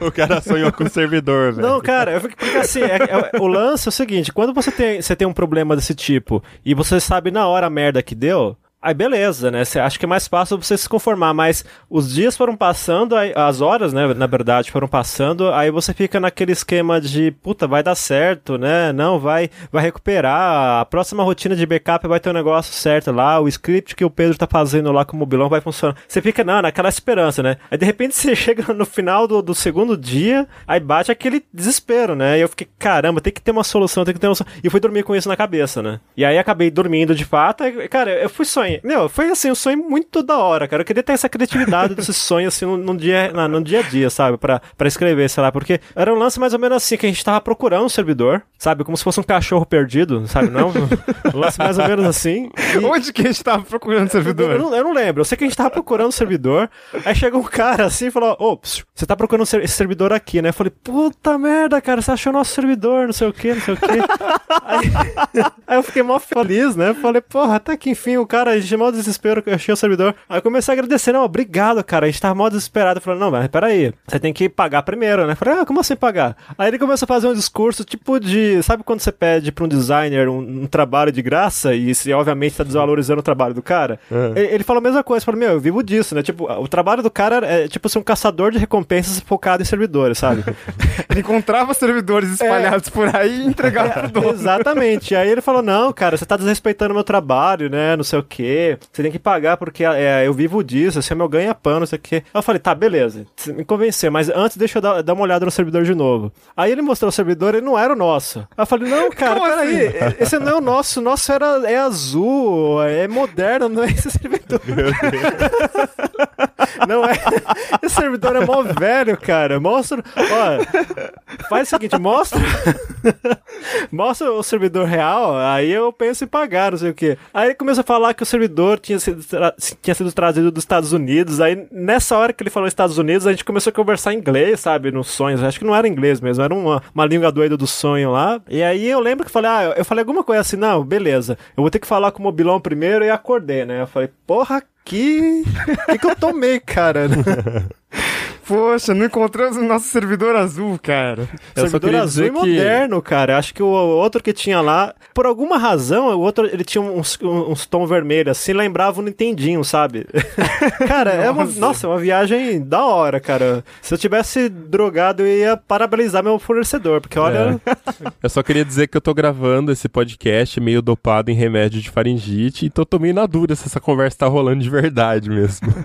o cara sonhou com o servidor, velho. Não, cara, eu, porque assim, é, é, o lance é o seguinte: quando você tem, você tem um problema desse tipo e você sabe na hora a merda que deu, Aí beleza, né? Acho que é mais fácil você se conformar, mas os dias foram passando, aí, as horas, né, na verdade, foram passando, aí você fica naquele esquema de, puta, vai dar certo, né? Não, vai vai recuperar, a próxima rotina de backup vai ter um negócio certo lá, o script que o Pedro tá fazendo lá com o mobilão vai funcionar. Você fica, não, naquela esperança, né? Aí de repente <laughs> você chega no final do, do segundo dia, aí bate aquele desespero, né? E eu fiquei, caramba, tem que ter uma solução, tem que ter uma solução. E fui dormir com isso na cabeça, né? E aí acabei dormindo de fato, e, cara, eu fui sonhar meu, foi assim, um sonho muito da hora, cara. Eu queria ter essa criatividade desse <laughs> sonho, assim, no, no, dia, no, no dia a dia, sabe? Pra, pra escrever, sei lá, porque era um lance mais ou menos assim, que a gente tava procurando um servidor, sabe? Como se fosse um cachorro perdido, sabe? Não? <laughs> um lance mais ou menos assim. E... Onde que a gente tava procurando servidor? Eu, eu, eu, não lembro. Eu sei que a gente tava procurando um servidor, aí chegou um cara assim e falou, ô, você tá procurando esse servidor aqui, né? Eu falei, puta merda, cara, você achou nosso servidor, não sei o que, não sei o que. <laughs> aí, aí eu fiquei mó feliz, né? Falei, porra, até que enfim o cara de maior desespero que eu achei o servidor. Aí eu comecei a agradecer, não, obrigado, cara. A gente tava mó desesperado. Falando, não, mas peraí, você tem que pagar primeiro, né? Falei, ah, como assim pagar? Aí ele começou a fazer um discurso tipo de. Sabe quando você pede pra um designer um, um trabalho de graça e você obviamente tá desvalorizando o trabalho do cara? Uhum. Ele, ele, falou a mesma coisa. Falou, meu, eu vivo disso, né? Tipo, o trabalho do cara é tipo ser um caçador de recompensas focado em servidores, sabe? <laughs> ele encontrava servidores espalhados é. por aí e entregava pro dono. Exatamente. Aí ele falou, não, cara, você tá desrespeitando o meu trabalho, né? Não sei o quê você tem que pagar porque é, eu vivo disso, esse é meu ganha-pano, isso aqui. Eu falei, tá, beleza, me convenceu, mas antes deixa eu dar, dar, uma olhada no servidor de novo. Aí ele mostrou o servidor e não era o nosso. Aí eu falei, não, cara, peraí, assim? esse não é o nosso, o nosso era, é azul, é moderno, não é esse servidor. <laughs> não é. <laughs> Esse servidor é mó velho, cara. Mostra. Ó, faz o seguinte, mostra. <laughs> mostra o servidor real, aí eu penso em pagar, não sei o quê. Aí ele começou a falar que o servidor tinha sido, tra- tinha sido trazido dos Estados Unidos. Aí nessa hora que ele falou Estados Unidos, a gente começou a conversar em inglês, sabe? Nos sonhos. Acho que não era inglês mesmo, era uma, uma língua doida do sonho lá. E aí eu lembro que falei, ah, eu- eu falei alguma coisa assim, não, beleza. Eu vou ter que falar com o mobilão primeiro e acordei, né? Eu falei, porra, que. que, que eu tomei, cara? <laughs> Poxa, não encontramos o nosso servidor azul, cara. Servidor azul e que- moderno, cara. Acho que o outro que tinha lá, por alguma razão, o outro ele tinha uns, uns tons vermelhos, assim, lembrava o Nintendinho, sabe? <laughs> cara, é uma, nossa, é uma viagem da hora, cara. Se eu tivesse drogado, eu ia parabenizar meu fornecedor, porque olha. Eu só queria dizer que eu tô gravando esse podcast meio dopado em remédio de faringite e tô, meio na dúvida se essa conversa tá rolando de verdade mesmo. <laughs>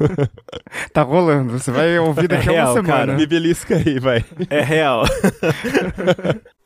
Tá rolando. Você vai ouvir daqui É real, uma semana. cara. Me belisca aí, vai. É real. <laughs>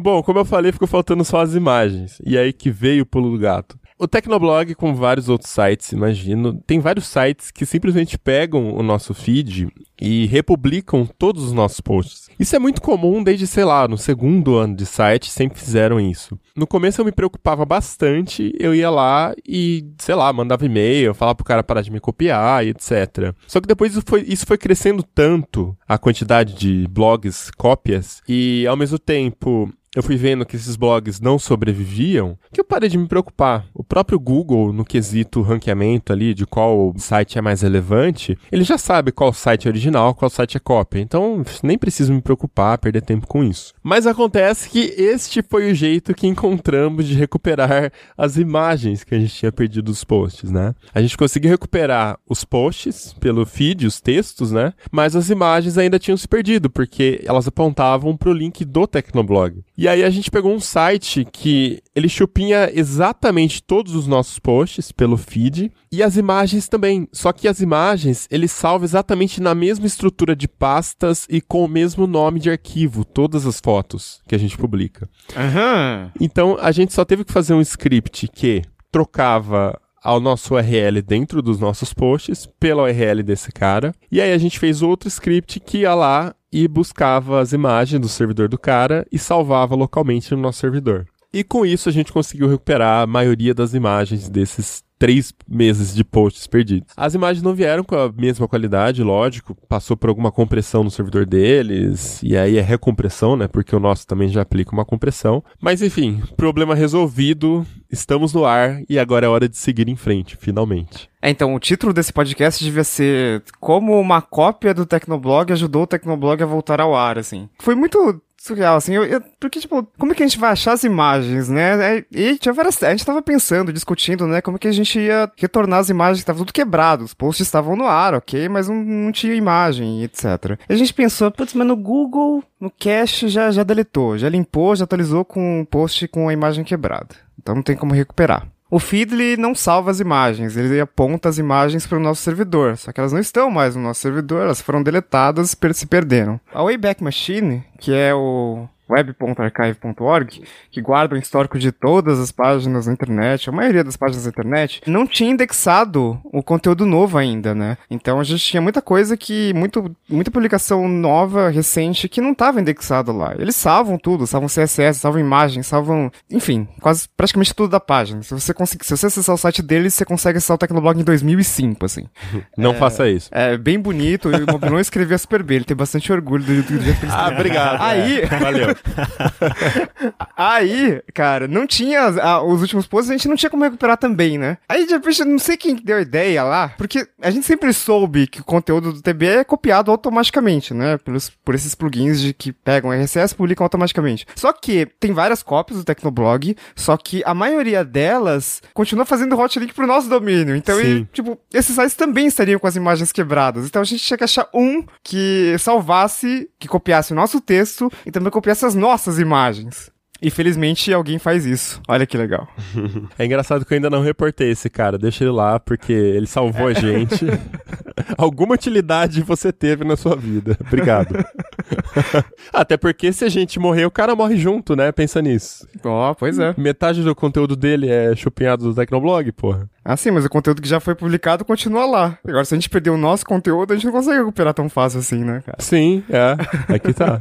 Bom, como eu falei, ficou faltando só as imagens. E aí que veio o pulo do gato. O Tecnoblog, com vários outros sites, imagino, tem vários sites que simplesmente pegam o nosso feed e republicam todos os nossos posts. Isso é muito comum desde, sei lá, no segundo ano de site, sempre fizeram isso. No começo eu me preocupava bastante, eu ia lá e, sei lá, mandava e-mail, falava pro cara parar de me copiar e etc. Só que depois isso foi, isso foi crescendo tanto, a quantidade de blogs, cópias, e ao mesmo tempo eu fui vendo que esses blogs não sobreviviam, que eu parei de me preocupar. O próprio Google, no quesito ranqueamento ali, de qual site é mais relevante, ele já sabe qual site é original, qual site é cópia. Então, nem preciso me preocupar, perder tempo com isso. Mas acontece que este foi o jeito que encontramos de recuperar as imagens que a gente tinha perdido dos posts, né? A gente conseguiu recuperar os posts pelo feed, os textos, né? Mas as imagens ainda tinham se perdido, porque elas apontavam para o link do Tecnoblog. E aí a gente pegou um site que ele chupinha exatamente todos os nossos posts pelo feed e as imagens também. Só que as imagens ele salva exatamente na mesma estrutura de pastas e com o mesmo nome de arquivo, todas as fotos que a gente publica. Aham. Então a gente só teve que fazer um script que trocava ao nosso URL dentro dos nossos posts pela URL desse cara. E aí a gente fez outro script que ia lá e buscava as imagens do servidor do cara e salvava localmente no nosso servidor. E com isso a gente conseguiu recuperar a maioria das imagens desses três meses de posts perdidos. As imagens não vieram com a mesma qualidade, lógico, passou por alguma compressão no servidor deles, e aí é recompressão, né? Porque o nosso também já aplica uma compressão. Mas enfim, problema resolvido, estamos no ar e agora é hora de seguir em frente, finalmente. É, então, o título desse podcast devia ser Como uma cópia do Tecnoblog ajudou o Tecnoblog a voltar ao ar, assim. Foi muito surreal, assim, eu, eu- porque, tipo, como é que a gente vai achar as imagens, né? É, E tinha várias, a gente tava pensando, discutindo, né, como é que a gente ia retornar as imagens que estavam tudo quebrado, os posts estavam no ar, ok, mas não, não tinha imagem, etc. E a gente pensou, putz, mas no Google, no cache já, já deletou, já limpou, já atualizou com um post com a imagem quebrada. Então não tem como recuperar. O Feedly não salva as imagens, ele aponta as imagens para o nosso servidor, só que elas não estão mais no nosso servidor, elas foram deletadas, se perderam. A Wayback Machine, que é o web.archive.org, que guarda o histórico de todas as páginas na internet, a maioria das páginas da internet, não tinha indexado o conteúdo novo ainda, né? Então a gente tinha muita coisa que, muito, muita publicação nova, recente, que não estava indexado lá. Eles salvam tudo, salvam CSS, salvam imagens, salvam, enfim, quase praticamente tudo da página. Se você conseguir, se você acessar o site deles, você consegue acessar o Tecnoblog em 2005, assim. <laughs> Não faça isso. É bem bonito, e o Mobilon escrevia super bem, ele tem bastante orgulho do, do jeito que ele Ah, obrigado. Aí- É, valeu. <laughs> <laughs> Aí, cara, não tinha as- a- os últimos posts, a gente não tinha como recuperar também, né? Aí, de repente, não sei quem deu a ideia lá, porque a gente sempre soube que o conteúdo do TB é copiado automaticamente, né? Pelos, por esses plugins de que pegam RSS e publicam automaticamente. Só que tem várias cópias do Tecnoblog, só que a maioria delas continua fazendo hotlink pro nosso domínio. Então, e, tipo, esses sites também estariam com as imagens quebradas. Então a gente tinha que achar um que salvasse, que copiasse o nosso texto e também copiasse as nossas imagens. E felizmente alguém faz isso. Olha que legal. <laughs> É engraçado que eu ainda não reportei esse cara. Deixa ele lá, porque ele salvou a gente. <laughs> Alguma utilidade você teve na sua vida. Obrigado. <laughs> <laughs> Até porque se a gente morrer, o cara morre junto, né? Pensa nisso. Ó, pois é. Metade do conteúdo dele é chupinhado do Tecnoblog, porra. Ah, sim, mas o conteúdo que já foi publicado continua lá. Agora, se a gente perder o nosso conteúdo, a gente não consegue recuperar tão fácil assim, né, cara? Sim, é. Aqui tá.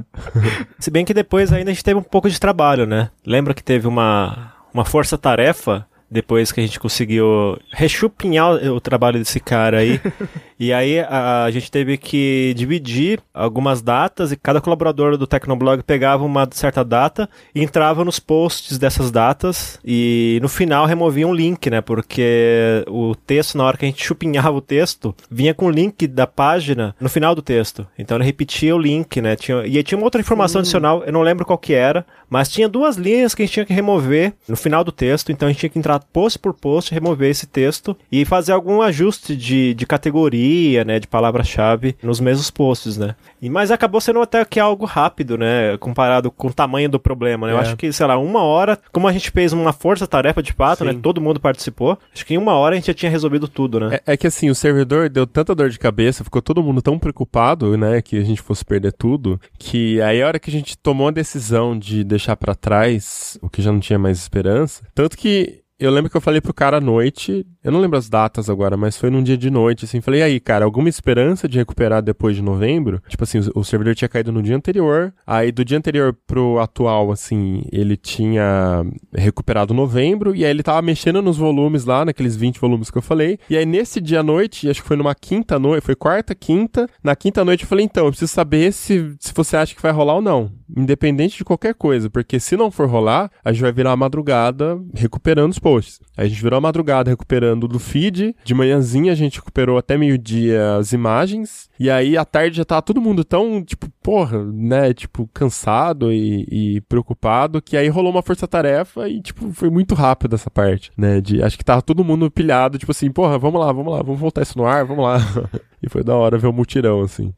Se bem que depois ainda a gente teve um pouco de trabalho, né? Lembra que teve uma, uma força-tarefa depois que a gente conseguiu rechupinhar o trabalho desse cara aí. <laughs> e aí a, a gente teve que dividir algumas datas e cada colaborador do Tecnoblog pegava uma certa data e entrava nos posts dessas datas e no final removia um link, né? Porque o texto, na hora que a gente chupinhava o texto, vinha com o link da página no final do texto. Então ele repetia o link, né? Tinha, e aí tinha uma outra informação adicional, eu não lembro qual que era, mas tinha duas linhas que a gente tinha que remover no final do texto, então a gente tinha que entrar post por post, remover esse texto e fazer algum ajuste de, de categoria, né, de palavra-chave nos mesmos posts, né. E, mas acabou sendo até que algo rápido, né, comparado com o tamanho do problema, né. Eu É. acho que, sei lá, uma hora, como a gente fez uma força-tarefa de fato, Sim. né, todo mundo participou, acho que em uma hora a gente já tinha resolvido tudo, né. É, é que assim, o servidor deu tanta dor de cabeça, ficou todo mundo tão preocupado, né, que a gente fosse perder tudo, que aí a hora que a gente tomou a decisão de deixar pra trás o que já não tinha mais esperança, tanto que eu lembro que eu falei pro cara à noite, eu não lembro as datas agora, mas foi num dia de noite, assim, falei, aí, cara, alguma esperança de recuperar depois de novembro? Tipo assim, o, o servidor tinha caído no dia anterior, aí do dia anterior pro atual, assim, ele tinha recuperado novembro, e aí ele tava mexendo nos volumes lá, naqueles 20 volumes que eu falei, e aí nesse dia à noite, acho que foi numa quinta noite, foi quarta, quinta, na quinta noite eu falei, então, eu preciso saber se, se você acha que vai rolar ou não, independente de qualquer coisa, porque se não for rolar, a gente vai virar a madrugada recuperando os posts. A gente virou a madrugada recuperando do feed, de manhãzinha a gente recuperou até meio-dia as imagens, e aí à tarde já tava todo mundo tão, tipo, porra, né, tipo, cansado e, e preocupado, que aí rolou uma força-tarefa e, tipo, foi muito rápido essa parte, né, de, acho que tava todo mundo pilhado, tipo assim, porra, vamos lá, vamos lá, vamos voltar isso no ar, vamos lá. <laughs> e foi da hora ver o mutirão, assim.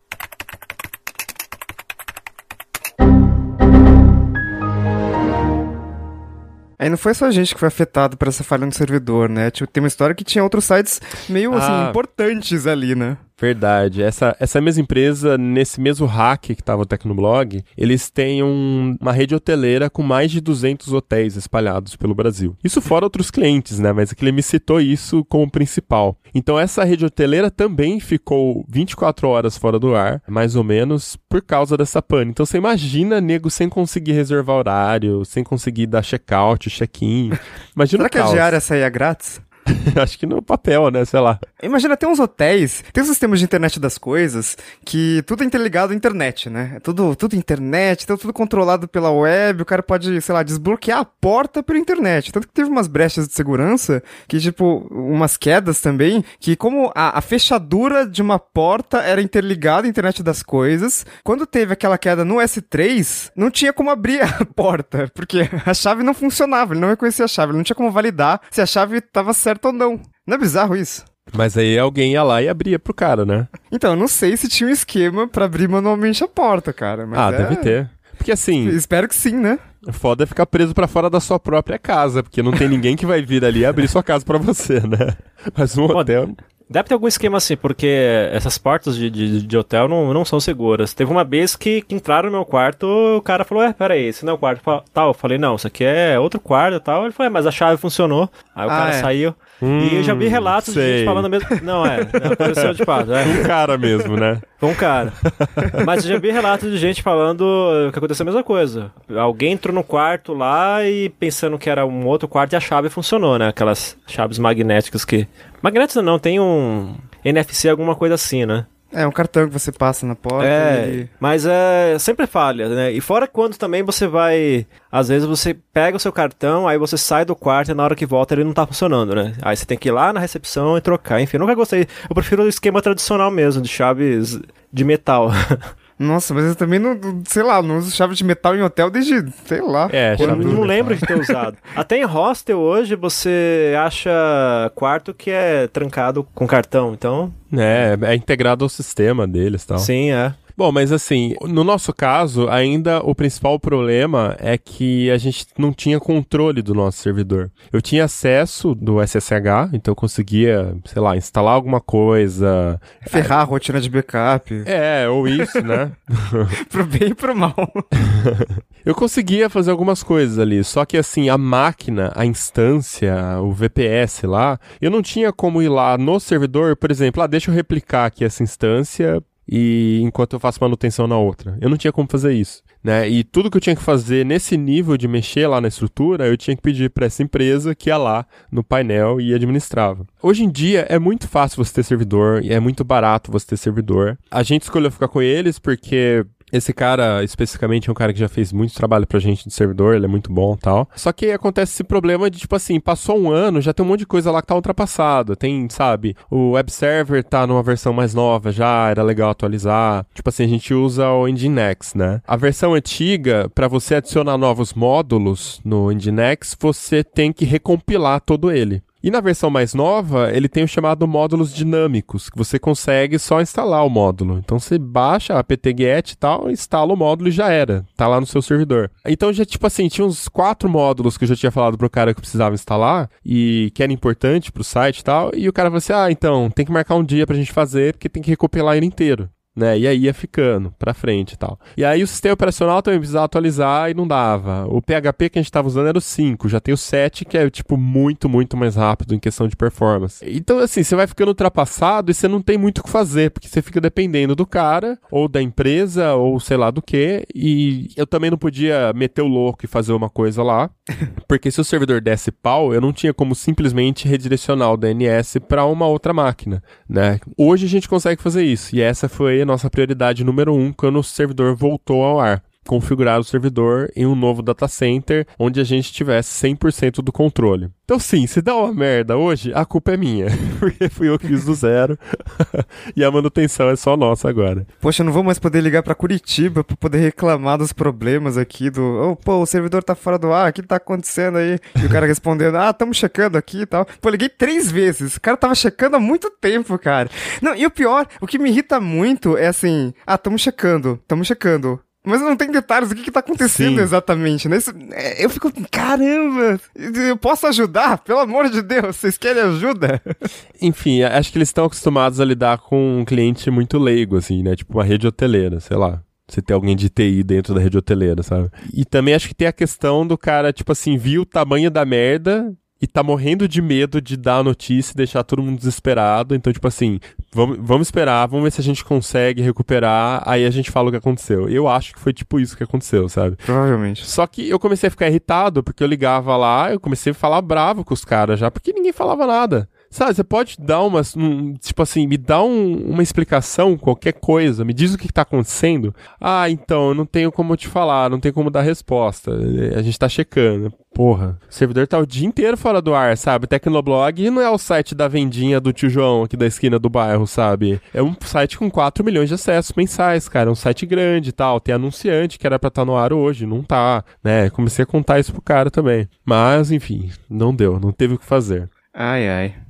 Aí não foi só a gente que foi afetado por essa falha no servidor, né? Tipo, tem uma história que tinha outros sites meio, assim, Ah. importantes ali, né? Verdade. Essa, essa mesma empresa, nesse mesmo hack que tava o Tecnoblog, eles têm um- uma rede hoteleira com mais de 200 hotéis espalhados pelo Brasil. Isso fora outros clientes, né? Mas aqui ele me citou isso como principal. Então essa rede hoteleira também ficou 24 horas fora do ar, mais ou menos, por causa dessa pane. Então você imagina nego sem conseguir reservar horário, sem conseguir dar check-out, check-in. <laughs> Imagina Será que a diária saía grátis? <laughs> Acho que no papel, né? Sei lá. Imagina, tem uns hotéis, tem uns sistemas de internet das coisas, que tudo é interligado à internet, né? É tudo, tudo internet, então tudo controlado pela web, o cara pode, sei lá, desbloquear a porta pela internet. Tanto que teve umas brechas de segurança, que, tipo, umas quedas também, que como a, a fechadura de uma porta era interligada à internet das coisas, quando teve aquela queda no S3, não tinha como abrir <laughs> a porta, porque a chave não funcionava, ele não reconhecia a chave, ele não tinha como validar se a chave estava certa ou não. Não é bizarro isso? Mas aí alguém ia lá e abria pro cara, né? Então, eu não sei se tinha um esquema pra abrir manualmente a porta, cara. Mas ah, é- deve ter. Porque assim, Espero que sim, né? foda é ficar preso pra fora da sua própria casa, porque não tem ninguém que vai vir ali e abrir sua casa pra você, né? Mas um hotel. Deve ter algum esquema assim, porque essas portas de, de, de hotel não, não são seguras. Teve uma vez que, que entraram no meu quarto, o cara falou, é, peraí, esse não é o quarto tal. Eu falei, não, isso aqui é outro quarto e tal. Ele falou, é, mas a chave funcionou. Aí o Ah, cara é. saiu. e eu já vi relatos de sei. gente falando mesmo. Não, é, não aconteceu de fato. É, <laughs> Um cara mesmo, né? Foi um cara. <laughs> Mas eu já vi relatos de gente falando que aconteceu a mesma coisa. Alguém entrou no quarto lá e pensando que era um outro quarto e a chave funcionou, né? Aquelas chaves magnéticas que. Magnéticas não, tem um NFC, alguma coisa assim, né? É, um cartão que você passa na porta É, e... mas é sempre falha, né? E fora quando também você vai. Às vezes você pega o seu cartão, aí você sai do quarto e na hora que volta ele não tá funcionando, né? Aí você tem que ir lá na recepção e trocar. Enfim, eu nunca gostei. Eu prefiro o esquema tradicional mesmo, de chaves de metal. <laughs> Nossa, mas eu também não, sei lá, não uso chave de metal em hotel desde, sei lá. É, Eu chave de não metal. lembro de ter usado. Até em hostel hoje você acha quarto que é trancado com cartão, então. É, é integrado ao sistema deles e tal. Sim, é. Bom, mas assim, no nosso caso, ainda o principal problema é que a gente não tinha controle do nosso servidor. Eu tinha acesso do SSH, então eu conseguia, sei lá, instalar alguma coisa. Ferrar a rotina de backup. É, ou isso, né? <laughs> pro bem e pro mal. <laughs> Eu conseguia fazer algumas coisas ali, só que assim, a máquina, a instância, o VPS lá, eu não tinha como ir lá no servidor, por exemplo, ah, deixa eu replicar aqui essa instância e enquanto eu faço manutenção na outra. Eu não tinha como fazer isso, né? E tudo que eu tinha que fazer nesse nível de mexer lá na estrutura, eu tinha que pedir para essa empresa que ia lá no painel e administrava. Hoje em dia é muito fácil você ter servidor e é muito barato você ter servidor. A gente escolheu ficar com eles porque esse cara, especificamente, é um cara que já fez muito trabalho pra gente de servidor, ele é muito bom tal. Só que acontece esse problema de, tipo assim, passou um ano, já tem um monte de coisa lá que tá ultrapassada. Tem, sabe, o web server tá numa versão mais nova já, era legal atualizar. Tipo assim, a gente usa o Nginx, né? A versão antiga, para você adicionar novos módulos no Nginx, você tem que recompilar todo ele. E na versão mais nova, ele tem o chamado módulos dinâmicos, que você consegue só instalar o módulo. Então você baixa a apt-get e tal, instala o módulo e já era. Tá lá no seu servidor. Então já, tipo assim, tinha uns quatro módulos que eu já tinha falado pro cara que precisava instalar e que era importante pro site e tal. E o cara falou assim: ah, então, tem que marcar um dia pra gente fazer, porque tem que recopilar ele inteiro né? E aí ia ficando pra frente e tal. E aí o sistema operacional também precisava atualizar e não dava. O PHP que a gente tava usando era o 5, já tem o 7 que é tipo muito, muito mais rápido em questão de performance. Então assim, você vai ficando ultrapassado e você não tem muito o que fazer, porque você fica dependendo do cara ou da empresa ou sei lá do que. E eu também não podia meter o louco e fazer uma coisa lá, <laughs> porque se o servidor desse pau, eu não tinha como simplesmente redirecionar o DNS para uma outra máquina, né? Hoje a gente consegue fazer isso e essa foi a nossa prioridade número um quando o servidor voltou ao ar configurar o servidor em um novo data center onde a gente tivesse 100% do controle. Então, sim, se dá uma merda hoje, a culpa é minha, <laughs> porque fui eu que fiz do zero <laughs> e a manutenção é só nossa agora. Poxa, eu não vou mais poder ligar para Curitiba para poder reclamar dos problemas aqui do, oh, pô, o servidor tá fora do ar, o que tá acontecendo aí? E o cara <laughs> respondendo, ah, estamos checando aqui e tal. Pô, liguei três vezes, o cara tava checando há muito tempo, cara. Não, e o pior, o que me irrita muito é assim, ah, estamos checando, estamos checando. Mas não tem detalhes do que, que tá acontecendo Sim. exatamente, né? Isso, é, eu fico, caramba, eu posso ajudar? Pelo amor de Deus, vocês querem ajuda? <laughs> Enfim, acho que eles estão acostumados a lidar com um cliente muito leigo, assim, né? Tipo uma rede hoteleira, sei lá. Você ter alguém de TI dentro da rede hoteleira, sabe? E também acho que tem a questão do cara, tipo assim, viu o tamanho da merda, e tá morrendo de medo de dar a notícia e deixar todo mundo desesperado. Então, tipo assim, vamos, vamos esperar, vamos ver se a gente consegue recuperar, aí a gente fala o que aconteceu. Eu acho que foi tipo isso que aconteceu, sabe? Provavelmente. Só que eu comecei a ficar irritado, porque eu ligava lá, eu comecei a falar bravo com os caras já, porque ninguém falava nada. Sabe, você pode dar uma, um, tipo assim, me dá um, uma explicação, qualquer coisa, me diz o que, que tá acontecendo. Ah, então, eu não tenho como te falar, não tenho como dar resposta. A gente tá checando. Porra, o servidor tá o dia inteiro fora do ar, sabe? Tecnoblog não é o site da vendinha do tio João aqui da esquina do bairro, sabe? É um site com 4 milhões de acessos mensais, cara. É um site grande e tal. Tem anunciante que era pra estar tá no ar hoje, não tá, né? Comecei a contar isso pro cara também. Mas, enfim, não deu, não teve o que fazer. Ai, ai.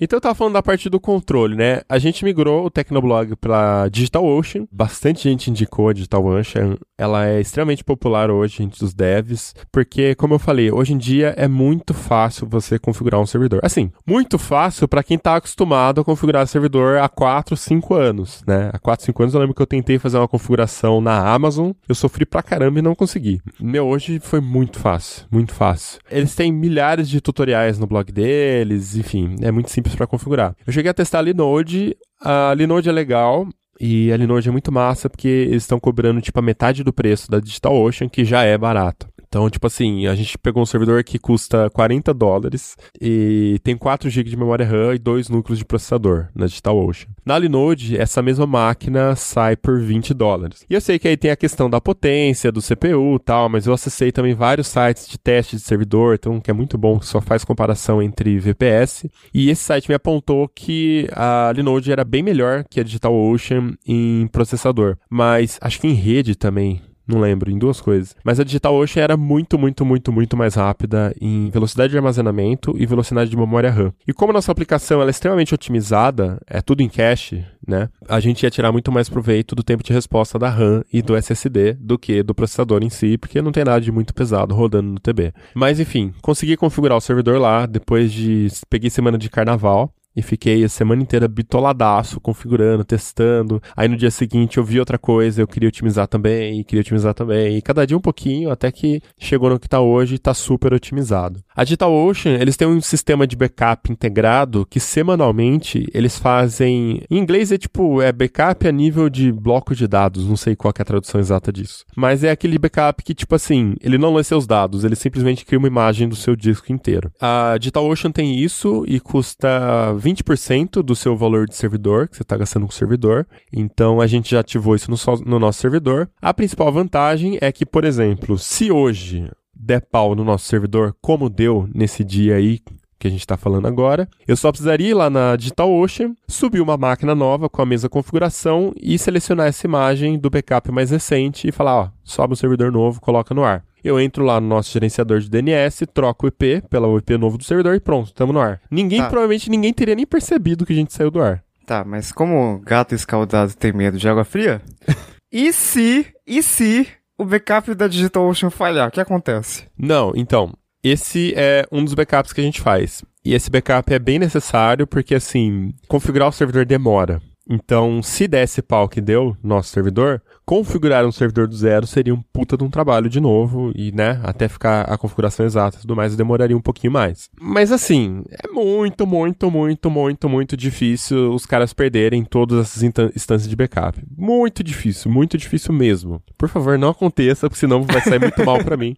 Então eu tava falando da parte do controle, né? A gente migrou o Tecnoblog para DigitalOcean. Bastante gente indicou a DigitalOcean. Ela é extremamente popular hoje entre os devs, porque como eu falei, hoje em dia é muito fácil você configurar um servidor. Assim, muito fácil para quem tá acostumado a configurar servidor há 4, 5 anos, né? Há 4, 5 anos eu lembro que eu tentei fazer uma configuração na Amazon, eu sofri pra caramba e não consegui. Meu, hoje foi muito fácil, muito fácil. Eles têm milhares de tutoriais no blog deles, enfim, é muito simples para configurar. Eu cheguei a testar a Linode, a Linode é legal, e a Linode é muito massa porque eles estão cobrando tipo a metade do preço da DigitalOcean, que já é barato. Então, tipo assim, a gente pegou um servidor que custa 40 dólares e tem 4 GB de memória RAM e dois núcleos de processador na DigitalOcean. Na Linode, essa mesma máquina sai por 20 dólares. E eu sei que aí tem a questão da potência, do CPU e tal, mas eu acessei também vários sites de teste de servidor, então que é muito bom, que só faz comparação entre VPS. E esse site me apontou que a Linode era bem melhor que a DigitalOcean em processador. Mas acho que em rede também não lembro, em duas coisas. Mas a DigitalOcean era muito, muito, muito, muito mais rápida em velocidade de armazenamento e velocidade de memória RAM. E como nossa aplicação é extremamente otimizada, é tudo em cache, né? A gente ia tirar muito mais proveito do tempo de resposta da RAM e do SSD do que do processador em si, porque não tem nada de muito pesado rodando no TB. Mas enfim, consegui configurar o servidor lá depois de peguei semana de carnaval e fiquei a semana inteira bitoladaço, configurando, testando. Aí no dia seguinte eu vi outra coisa, eu queria otimizar também, queria otimizar também. E cada dia um pouquinho, até que chegou no que tá hoje e tá super otimizado. A DigitalOcean, eles têm um sistema de backup integrado que semanalmente eles fazem. Em inglês é tipo, é backup a nível de bloco de dados, não sei qual é a tradução exata disso. Mas é aquele backup que, tipo assim, ele não lê seus dados, ele simplesmente cria uma imagem do seu disco inteiro. A DigitalOcean tem isso e custa 20% do seu valor de servidor, que você está gastando com servidor. Então a gente já ativou isso no, no nosso servidor. A principal vantagem é que, por exemplo, se hoje der pau no nosso servidor, como deu nesse dia aí que a gente está falando agora, eu só precisaria ir lá na DigitalOcean, subir uma máquina nova com a mesma configuração e selecionar essa imagem do backup mais recente e falar, ó, sobe um servidor novo, coloca no ar. Eu entro lá no nosso gerenciador de DNS, troco o IP pela IP novo do servidor e pronto, estamos no ar. Ninguém, Tá. provavelmente ninguém teria nem percebido que a gente saiu do ar. Tá, mas como gato escaldado tem medo de água fria, <laughs> e se, e se o backup da DigitalOcean falhar, o que acontece? Não, então, esse é um dos backups que a gente faz. E esse backup é bem necessário porque, assim, configurar o servidor demora. Então, se desse pau que deu no nosso servidor, configurar um servidor do zero seria um puta de um trabalho de novo e, né, até ficar a configuração exata e tudo mais, demoraria um pouquinho mais. Mas, assim, é muito, muito, muito, muito, muito difícil os caras perderem todas essas instâncias de backup. Muito difícil, muito difícil mesmo. Por favor, não aconteça, porque senão vai sair muito mal pra mim.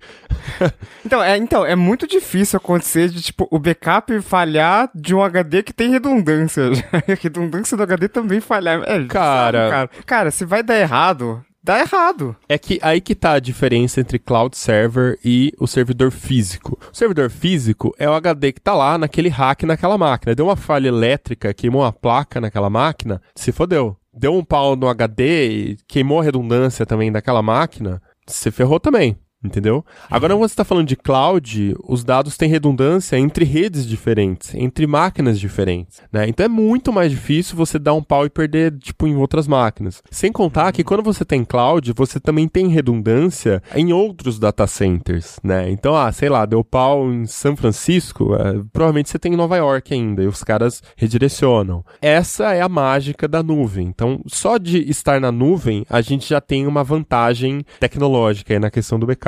<laughs> Então é, então, é muito difícil acontecer de, tipo, o backup falhar de um HD que tem redundância. a <laughs> redundância do HD também falhar. É, Cara. sabe, cara. Cara, se vai dar errado, dá errado. É que aí que tá a diferença entre cloud server e o servidor físico. O servidor físico é o HD que tá lá naquele hack naquela máquina. Deu uma falha elétrica, queimou uma placa naquela máquina, se fodeu. Deu um pau no HD, queimou a redundância também daquela máquina, se ferrou também. Entendeu? Agora, quando você está falando de cloud, os dados têm redundância entre redes diferentes, entre máquinas diferentes, né? Então é muito mais difícil você dar um pau e perder, tipo, em outras máquinas. Sem contar que quando você tem cloud, você também tem redundância em outros data centers, né? Então, ah, sei lá, deu pau em São Francisco, é, provavelmente você tem em Nova York ainda, e os caras redirecionam. Essa é a mágica da nuvem. Então, só de estar na nuvem, a gente já tem uma vantagem tecnológica aí na questão do backup.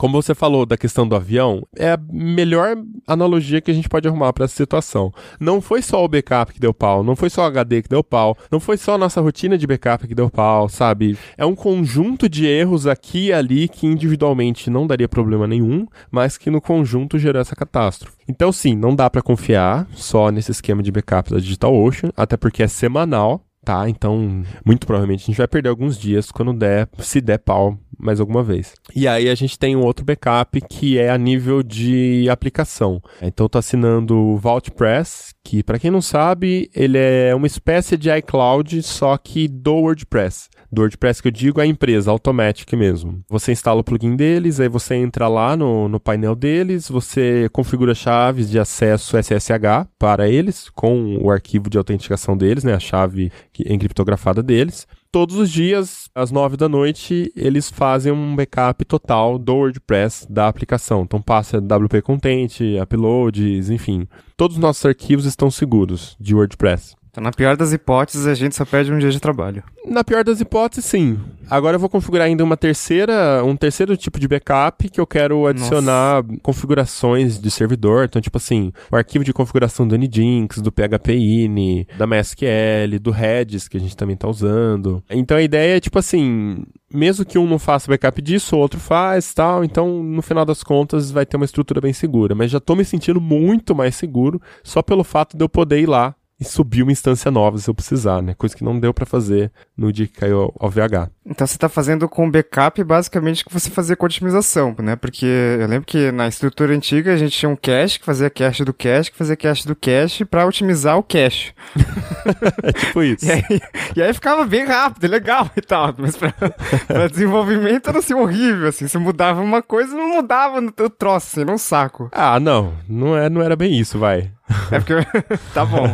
Como você falou da questão do avião, é a melhor analogia que a gente pode arrumar para essa situação. Não foi só o backup que deu pau, não foi só o HD que deu pau, não foi só a nossa rotina de backup que deu pau, sabe? É um conjunto de erros aqui e ali que individualmente não daria problema nenhum, mas que no conjunto gerou essa catástrofe. Então, sim, não dá para confiar só nesse esquema de backup da DigitalOcean, até porque é semanal, tá? Então, muito provavelmente a gente vai perder alguns dias quando der, se der pau mais alguma vez. E aí a gente tem um outro backup que é a nível de aplicação. Então eu tô assinando o VaultPress, que para quem não sabe, ele é uma espécie de iCloud, só que do WordPress. Do WordPress que eu digo é a empresa, Automatic mesmo. Você instala o plugin deles, aí você entra lá no, no painel deles, você configura chaves de acesso SSH para eles, com o arquivo de autenticação deles, né, a chave encriptografada deles todos os dias, às 9 da noite, eles fazem um backup total do WordPress da aplicação. Então passa WP Content, uploads, enfim. Todos os nossos arquivos estão seguros de WordPress. Então, na pior das hipóteses, a gente só perde um dia de trabalho. Na pior das hipóteses, sim. Agora eu vou configurar ainda uma terceira, um terceiro tipo de backup que eu quero adicionar configurações de servidor. Então, tipo assim, o arquivo de configuração do Nginx, do PHPIN, da MySQL, do Redis, que a gente também tá usando. Então a ideia é, tipo assim, mesmo que um não faça backup disso, o outro faz tal. Então, no final das contas, vai ter uma estrutura bem segura. Mas já tô me sentindo muito mais seguro só pelo fato de eu poder ir lá e subir uma instância nova se eu precisar, né? Coisa que não deu pra fazer no dia que caiu ao VH. Então você tá fazendo com backup basicamente o que você fazia com otimização, né? Porque eu lembro que na estrutura antiga a gente tinha um cache que fazia cache do cache, que fazia cache do cache pra otimizar o cache. <laughs> é tipo isso. <laughs> E aí, e aí ficava bem rápido, legal e tal. Mas pra, <laughs> pra desenvolvimento era assim horrível, assim. Você mudava uma coisa não mudava no teu troço, assim, era um saco. Ah, não. Não, é, não era bem isso, vai. É porque. <laughs> tá bom.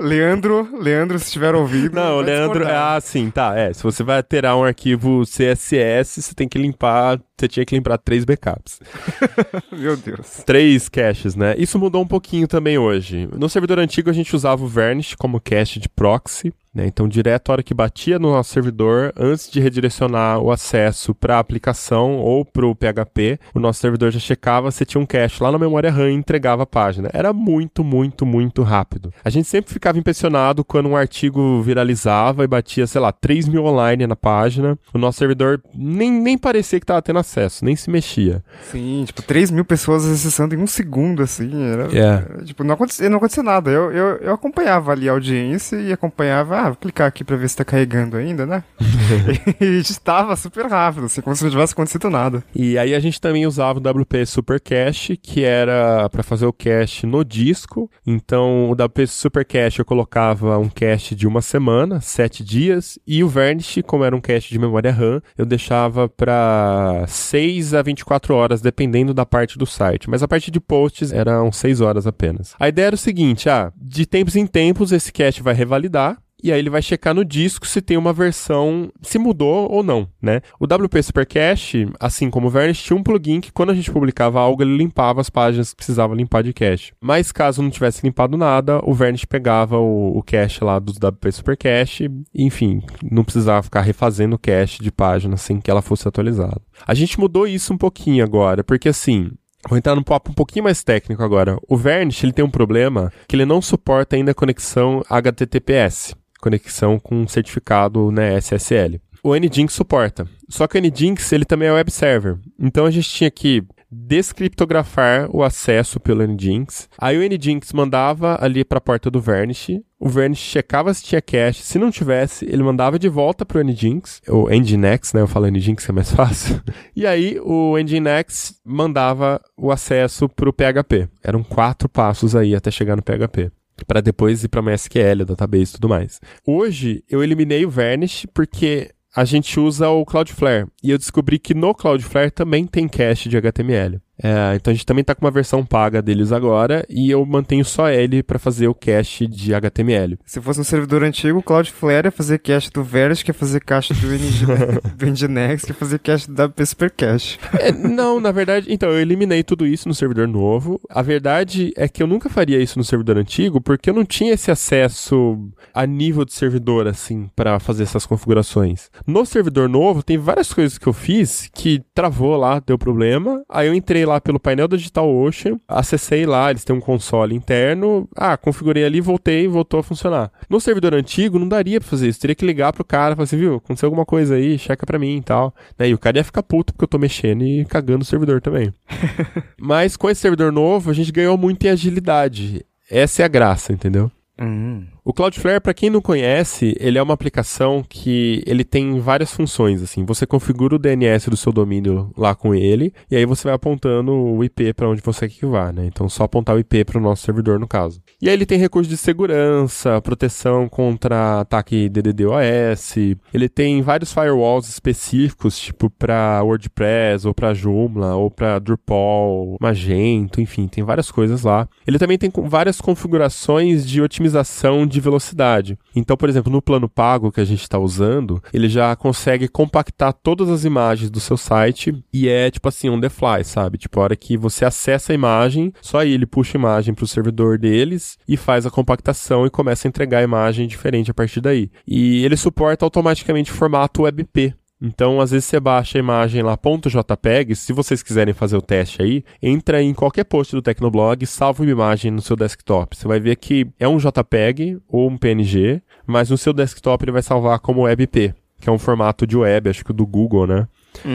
Leandro, Leandro, se estiver ouvindo. Não, Leandro, discordar. ah, sim, tá. É, se você vai alterar um arquivo CSS, você tem que limpar. Você tinha que limpar três backups. <laughs> Meu Deus. Três caches, né? Isso mudou um pouquinho também hoje. No servidor antigo a gente usava o Varnish como cache de proxy. Né? Então, direto a hora que batia no nosso servidor, antes de redirecionar o acesso para a aplicação ou para o PHP, o nosso servidor já checava se tinha um cache lá na memória RAM e entregava a página. Era muito, muito, muito rápido. A gente sempre ficava impressionado quando um artigo viralizava e batia, sei lá, 3 mil online na página. O nosso servidor nem, nem parecia que estava tendo acesso, nem se mexia. Sim, tipo, 3 mil pessoas acessando em um segundo, assim. Era, É. era, tipo, não acontecia, não acontecia nada. Eu, eu, eu acompanhava ali a audiência e acompanhava, ah, vou clicar aqui pra ver se tá carregando ainda, né? <laughs> e estava super rápido, assim, como se não tivesse acontecido nada. E aí a gente também usava o WP Super Cache, que era para fazer o cache no disco. Então o WP Super Cache eu colocava um cache de uma semana, sete dias, e o Varnish, como era um cache de memória RAM, eu deixava para 6 a 24 horas, dependendo da parte do site. Mas a parte de posts eram 6 horas apenas. A ideia era o seguinte, ah, de tempos em tempos esse cache vai revalidar, e aí ele vai checar no disco se tem uma versão, se mudou ou não, né? O WP Super Cache, assim como o Varnish, tinha um plugin que quando a gente publicava algo, ele limpava as páginas que precisava limpar de cache. Mas caso não tivesse limpado nada, o Varnish pegava o, o cache lá do WP Super Cache, e, enfim, não precisava ficar refazendo o cache de página sem que ela fosse atualizada. A gente mudou isso um pouquinho agora, porque assim, Vou entrar num papo um pouquinho mais técnico agora. O Varnish ele tem um problema que ele não suporta ainda a conexão HTTPS, conexão com certificado né, SSL. O Nginx suporta. Só que o Nginx ele também é web server. Então a gente tinha que descriptografar o acesso pelo Nginx. Aí o Nginx mandava ali para a porta do Varnish. O Varnish checava se tinha cache. Se não tivesse, ele mandava de volta pro Nginx, ou Nginx, né? Eu falo Nginx é mais <laughs> fácil. E aí o Nginx mandava o acesso pro PHP. Eram quatro passos aí até chegar no PHP para depois ir para MySQL, database e tudo mais. Hoje eu eliminei o Varnish porque a gente usa o Cloudflare e eu descobri que no Cloudflare também tem cache de HTML. É, então a gente também está com uma versão paga deles agora e eu mantenho só ele para fazer o cache de HTML. Se fosse um servidor antigo, o Cloudflare ia fazer cache do Verge, que ia fazer cache do, NG, <laughs> do Nginx, que ia fazer cache do WP Super Cache. É, não, na verdade, então eu eliminei tudo isso no servidor novo. A verdade é que eu nunca faria isso no servidor antigo porque eu não tinha esse acesso a nível de servidor assim para fazer essas configurações. No servidor novo tem várias coisas que eu fiz que travou lá, deu problema. Aí eu entrei lá pelo painel da DigitalOcean, acessei lá, eles têm um console interno, ah, configurei ali, voltei, voltou a funcionar. No servidor antigo não daria pra fazer isso, teria que ligar pro cara, falar assim, viu, aconteceu alguma coisa aí, checa pra mim e tal. Né? E o cara ia ficar puto porque eu tô mexendo e cagando o servidor também. <laughs> Mas com esse servidor novo, a gente ganhou muito em agilidade. Essa é a graça, entendeu? Hum. O Cloudflare, para quem não conhece, ele é uma aplicação que ele tem várias funções, assim. Você configura o DNS do seu domínio lá com ele, e aí você vai apontando o IP para onde você quer que vá, né? Então, só apontar o IP para o nosso servidor, no caso. E aí ele tem recursos de segurança, proteção contra ataque DDoS, ele tem vários firewalls específicos, tipo para WordPress, ou para Joomla, ou para Drupal, Magento, enfim, tem várias coisas lá. Ele também tem várias configurações de otimização de velocidade. Então, por exemplo, no plano pago que a gente está usando, ele já consegue compactar todas as imagens do seu site e é tipo assim, on the fly, sabe? Tipo, a hora que você acessa a imagem, só aí ele puxa a imagem para o servidor deles e faz a compactação e começa a entregar a imagem diferente a partir daí. E ele suporta automaticamente o formato WebP. Então, às vezes você baixa a imagem lá .jpeg, se vocês quiserem fazer o teste aí, entra em qualquer post do Tecnoblog salva uma imagem no seu desktop. Você vai ver que é um JPEG ou um PNG, mas no seu desktop ele vai salvar como WebP, que é um formato de web, acho que do Google, né?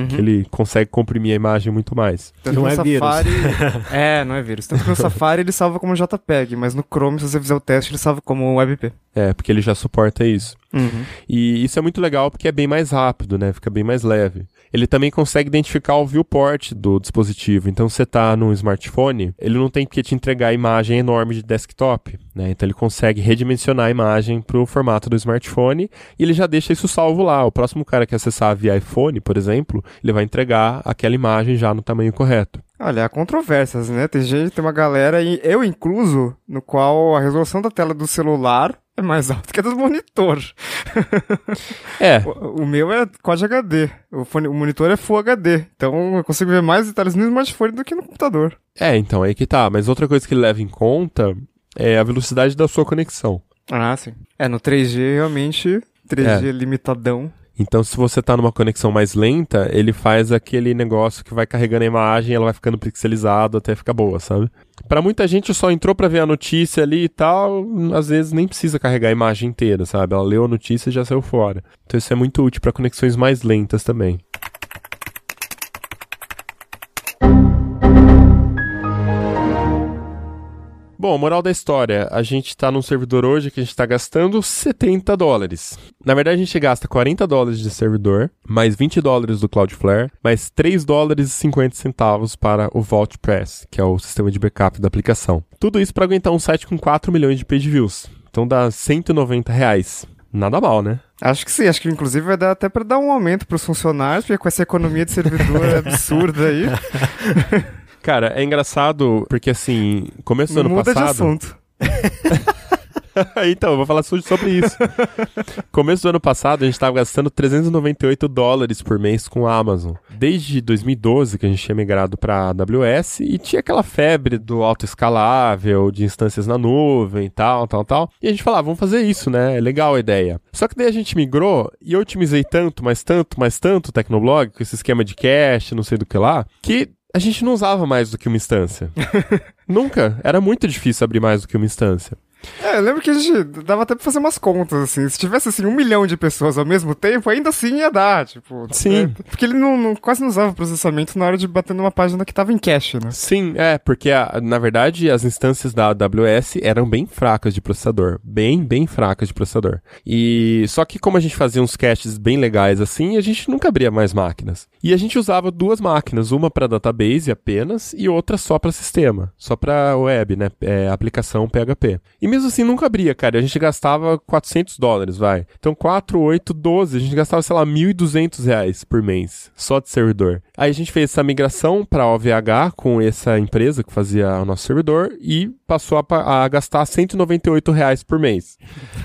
Que ele consegue comprimir a imagem muito mais. Tanto Não no é vírus. Safari. <laughs> é, não é vírus. Tanto que no <laughs> Safari ele salva como JPEG, mas no Chrome, se você fizer o teste, ele salva como WebP. É, porque ele já suporta isso. Uhum. E isso é muito legal porque é bem mais rápido, né? Fica bem mais leve. Ele também consegue identificar o viewport do dispositivo. Então, você tá no smartphone, ele não tem que te entregar a imagem enorme de desktop, né? Então, ele consegue redimensionar a imagem pro formato do smartphone e ele já deixa isso salvo lá. O próximo cara que acessar via iPhone, por exemplo, ele vai entregar aquela imagem já no tamanho correto. Olha, há controvérsias, né? Tem gente, tem uma galera, e eu incluso, no qual a resolução da tela do celular é mais alta que a do monitor. É, <laughs> O, o meu é Quad HD, o, fone- o monitor é Full HD, então eu consigo ver mais detalhes no smartphone do que no computador. é, então, aí que tá. Mas outra coisa que ele leva em conta é a velocidade da sua conexão. Ah, sim. É, no 3G realmente, 3G limitadão. Então, se você tá numa conexão mais lenta, ele faz aquele negócio que vai carregando a imagem, ela vai ficando pixelizada até ficar boa, sabe? Pra muita gente só entrou pra ver a notícia ali e tal, às vezes nem precisa carregar a imagem inteira, sabe? Ela leu a notícia e já saiu fora. Então isso é muito útil pra conexões mais lentas também. Bom, moral da história, a gente tá num servidor hoje que a gente tá gastando 70 dólares. Na verdade, a gente gasta 40 dólares de servidor, mais 20 dólares do Cloudflare, mais 3 dólares e 50 centavos para o VaultPress, que é o sistema de backup da aplicação. Tudo isso para aguentar um site com 4 milhões de page views. Então dá 190 reais. Nada mal, né? Acho que sim, acho que inclusive vai dar até pra dar um aumento pros funcionários, porque com essa economia de servidor <laughs> absurda aí, <laughs> Cara, é engraçado porque assim, começo do ano muda de passado. assunto. <laughs> então, eu vou falar so- sobre isso. Começo do ano passado, a gente estava gastando 398 dólares por mês com a Amazon. Desde 2012 que a gente tinha migrado para AWS e tinha aquela febre do autoescalável, de instâncias na nuvem, tal, tal, tal. E a gente falava, vamos fazer isso, né? É legal a ideia. Só que daí a gente migrou e eu otimizei tanto, mais tanto, mais tanto o Tecnoblog, com esse esquema de cache, não sei do que lá, que a gente não usava mais do que uma instância. <laughs> Nunca. Era muito difícil abrir mais do que uma instância. É, eu lembro que a gente dava até pra fazer umas contas, assim. Se tivesse, assim, um milhão de pessoas ao mesmo tempo, ainda assim ia dar, tipo... Sim. é, porque ele não, não- quase não usava processamento na hora de bater numa página que tava em cache, né? Sim, é, porque a- na verdade as instâncias da AWS eram bem fracas de processador. Bem, bem fracas de processador. E só que como a gente fazia uns caches bem legais assim, a gente nunca abria mais máquinas. E a gente usava duas máquinas, uma para database apenas e outra só para sistema, só para web, né, é, aplicação PHP. E mesmo assim nunca abria, cara. A gente gastava 400 dólares, vai. Então 4, 8, 12, a gente gastava, sei lá, 1.200 reais por mês, só de servidor. Aí a gente fez essa migração para OVH com essa empresa que fazia o nosso servidor e passou a, a gastar 198 reais por mês.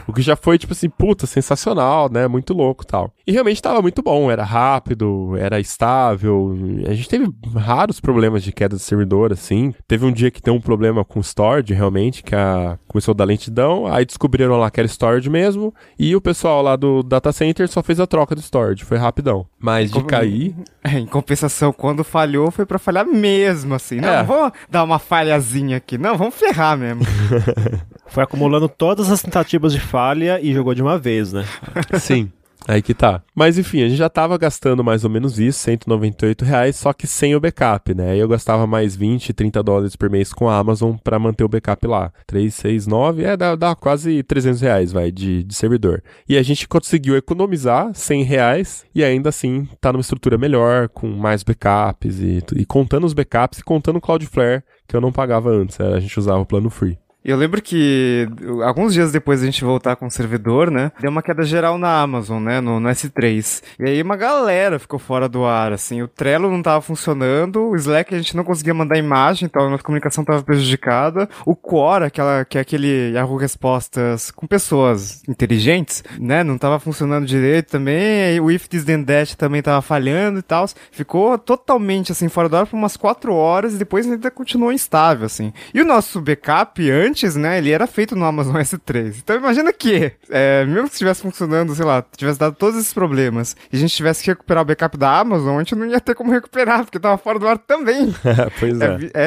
O que já foi, tipo assim, puta, sensacional, né? Muito louco tal. E realmente tava muito bom, era rápido, era estável. A gente teve raros problemas de queda de servidor, assim. Teve um dia que tem um problema com storage, realmente, que a... começou a dar lentidão. Aí descobriram lá que era storage mesmo. E o pessoal lá do data center só fez a troca do storage. Foi rapidão. Mas de Como- cair. <laughs> É, em compensação, quando falhou, foi pra falhar mesmo, assim. Não, É. vamos dar uma falhazinha aqui. Não, vamos ferrar mesmo. <laughs> Foi acumulando todas as tentativas de falha e jogou de uma vez, né? Sim. Aí que tá. Mas enfim, a gente já tava gastando mais ou menos isso, 198 reais, só que sem o backup, né? Aí eu gastava mais 20, 30 dólares por mês com a Amazon pra manter o backup lá. 3, 6, 9, é, dá, dá quase 300 reais, vai, de, de servidor. E a gente conseguiu economizar 100 reais e ainda assim tá numa estrutura melhor, com mais backups e, e contando os backups e contando o Cloudflare, que eu não pagava antes, a gente usava o plano free. Eu lembro que alguns dias depois da gente voltar com o servidor, né? Deu uma queda geral na Amazon, né? No, no S3. E aí uma galera ficou fora do ar, assim. O Trello não tava funcionando, o Slack a gente não conseguia mandar imagem, então a nossa comunicação tava prejudicada. O Quora, aquela, que é aquele Yahoo Respostas com pessoas inteligentes, né? Não tava funcionando direito também. O If This Then That também tava falhando e tal. Ficou totalmente, assim, fora do ar por umas 4 horas e depois ainda continuou instável, assim. E o nosso backup antes, né, ele era feito no Amazon S3. Então imagina que, é, mesmo que estivesse funcionando, sei lá, tivesse dado todos esses problemas e a gente tivesse que recuperar o backup da Amazon, a gente não ia ter como recuperar, porque tava fora do ar também. <laughs> pois É, vi- é,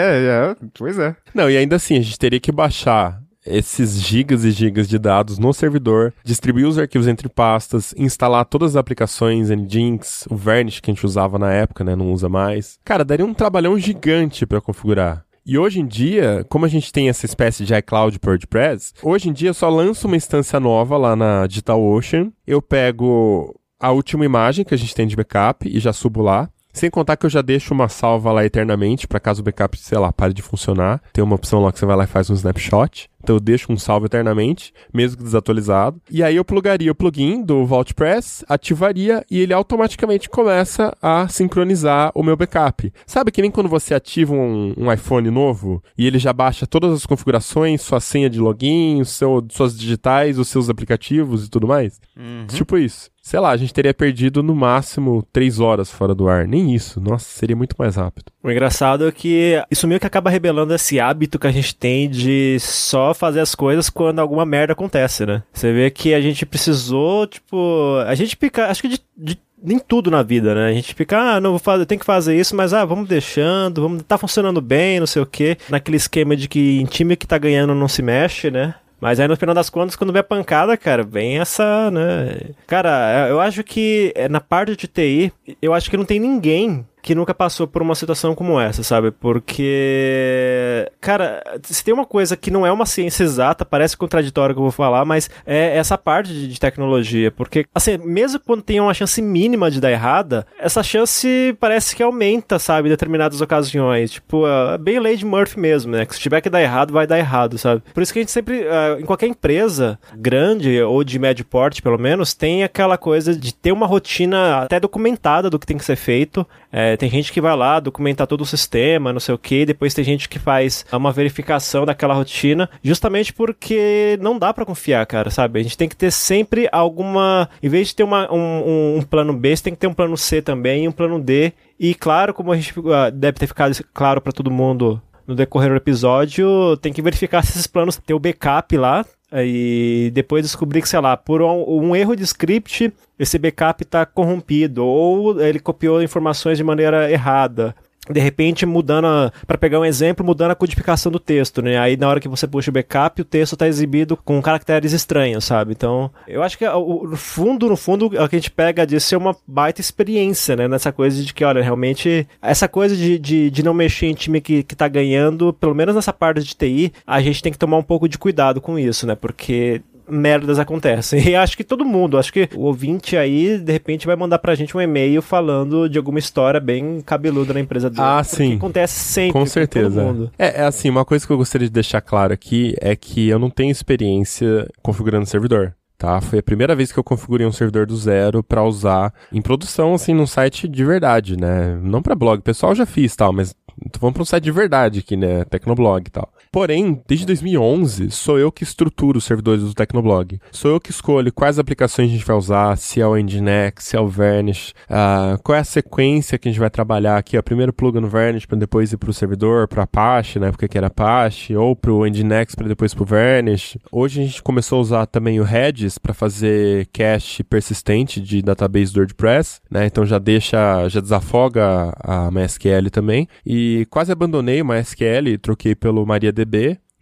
é, pois é. Não, e ainda assim, a gente teria que baixar esses gigas e gigas de dados no servidor, distribuir os arquivos entre pastas, instalar todas as aplicações, Nginx, o Varnish que a gente usava na época, né, não usa mais. Cara, daria um trabalhão gigante pra configurar. E hoje em dia, como a gente tem essa espécie de iCloud por WordPress, hoje em dia eu só lanço uma instância nova lá na DigitalOcean, eu pego a última imagem que a gente tem de backup e já subo lá. Sem contar que eu já deixo uma salva lá eternamente, para caso o backup, sei lá, pare de funcionar. Tem uma opção lá que você vai lá e faz um snapshot. Então eu deixo um salvo eternamente, mesmo que desatualizado. E aí eu plugaria o plugin do VaultPress, ativaria e ele automaticamente começa a sincronizar o meu backup. Sabe que nem quando você ativa um, um iPhone novo e ele já baixa todas as configurações, sua senha de login, seu, suas digitais, os seus aplicativos e tudo mais? Tipo isso. Sei lá, a gente teria perdido no máximo três horas fora do ar. Nem isso. Nossa, seria muito mais rápido. O engraçado é que isso meio que acaba revelando esse hábito que a gente tem de só fazer as coisas quando alguma merda acontece, né? Você vê que a gente precisou, tipo. A gente fica. Acho que de, de nem tudo na vida, né? A gente fica, ah, não vou fazer, tem que fazer isso, mas ah, vamos deixando, vamos, tá funcionando bem, não sei o quê. Naquele esquema de que em time que tá ganhando não se mexe, né? Mas aí no final das contas, quando vem a pancada, cara, vem essa, né? Cara, eu acho que é, na parte de TI, eu acho que não tem ninguém que nunca passou por uma situação como essa, sabe? Porque, cara, se tem uma coisa que não é uma ciência exata, parece contraditório que eu vou falar, mas é essa parte de, de tecnologia. Porque, assim, mesmo quando tem uma chance mínima de dar errada, essa chance parece que aumenta, sabe? Em determinadas ocasiões. Tipo, é bem lei de Murphy mesmo, né? Que se tiver que dar errado, vai dar errado, sabe? Por isso que a gente sempre, uh, em qualquer empresa grande ou de médio porte, pelo menos, tem aquela coisa de ter uma rotina até documentada do que tem que ser feito. É, tem gente que vai lá documentar todo o sistema, não sei o que, depois tem gente que faz uma verificação daquela rotina, justamente porque não dá para confiar, cara, sabe? A gente tem que ter sempre alguma. Em vez de ter uma, um, um, plano B, você tem que ter um plano C também um plano D. E claro, como a gente uh, deve ter ficado claro para todo mundo no decorrer do episódio, tem que verificar se esses planos ter o backup lá, e depois descobrir que, sei lá, por um, um erro de script, esse backup está corrompido, ou ele copiou informações de maneira errada, de repente mudando para pegar um exemplo, mudando a codificação do texto, né? Aí na hora que você puxa o backup, o texto está exibido com caracteres estranhos, sabe? Então, eu acho que no fundo, no fundo, o que a gente pega disso é uma baita experiência, né? Nessa coisa de que, olha, realmente, essa coisa de, de, de não mexer em time que, que tá ganhando, pelo menos nessa parte de TI, a gente tem que tomar um pouco de cuidado com isso, né? Porque merdas acontecem. <laughs> E acho que todo mundo, acho que o ouvinte aí, de repente, vai mandar pra gente um e-mail falando de alguma história bem cabeluda na empresa dele. Ah, sim. acontece sempre. Com certeza. Com é, é assim, uma coisa que eu gostaria de deixar claro aqui é que eu não tenho experiência configurando servidor tá? Foi a primeira vez que eu configurei um servidor do zero para usar em produção, assim, num site de verdade, né? Não para blog, pessoal já fiz tal, mas Tô falando pra um site de verdade aqui, né? Tecnoblog e tal. Porém, desde 2011, sou eu que estruturo os servidores do Tecnoblog. Sou eu que escolho quais aplicações a gente vai usar, se é o Nginx, se é o Varnish, uh, qual é a sequência que a gente vai trabalhar aqui. Ó, primeiro pluga no Varnish para depois ir pro servidor, pro Apache, na época que era Apache, ou pro Nginx para depois pro Varnish. Hoje a gente começou a usar também o Redis para fazer cache persistente de database do WordPress, né? Então já deixa, já desafoga a MySQL também. E quase abandonei o MySQL troquei pelo MariaDB.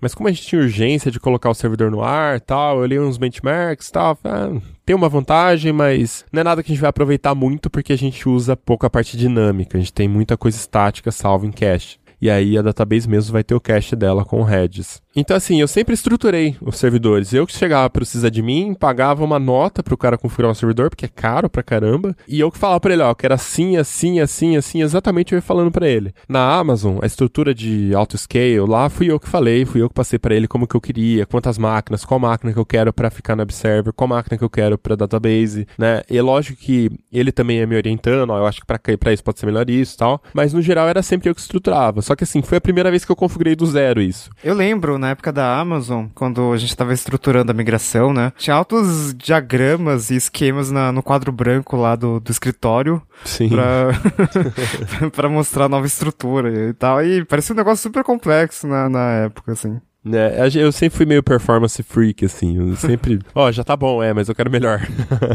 Mas como a gente tinha urgência de colocar o servidor no ar tal, eu li uns benchmarks tal, ah, tem uma vantagem, mas não é nada que a gente vai aproveitar muito porque a gente usa pouco a parte dinâmica, a gente tem muita coisa estática salvo em cache. E aí a database mesmo vai ter o cache dela com o Redis. Então, assim, eu sempre estruturei os servidores. Eu que chegava para de mim, pagava uma nota para o cara configurar um servidor, porque é caro pra caramba. E eu que falava para ele, ó, que era assim, assim, assim, assim, exatamente eu ia falando para ele. Na Amazon, a estrutura de auto scale, lá fui eu que falei, fui eu que passei para ele como que eu queria, quantas máquinas, qual máquina que eu quero para ficar no server, qual máquina que eu quero para database, né? E lógico que ele também ia me orientando, ó, eu acho que para isso pode ser melhor isso, tal. Mas no geral era sempre eu que estruturava. Só que assim, foi a primeira vez que eu configurei do zero isso. Eu lembro, na época da Amazon, quando a gente estava estruturando a migração, né? Tinha altos diagramas e esquemas na, no quadro branco lá do, do escritório. Sim. Pra, <laughs> <laughs> pra mostrar a nova estrutura e tal. E parecia um negócio super complexo na, na época, assim. Né? Eu sempre fui meio performance freak, assim. Eu sempre. <laughs> Ó, já tá bom, é, mas eu quero melhor.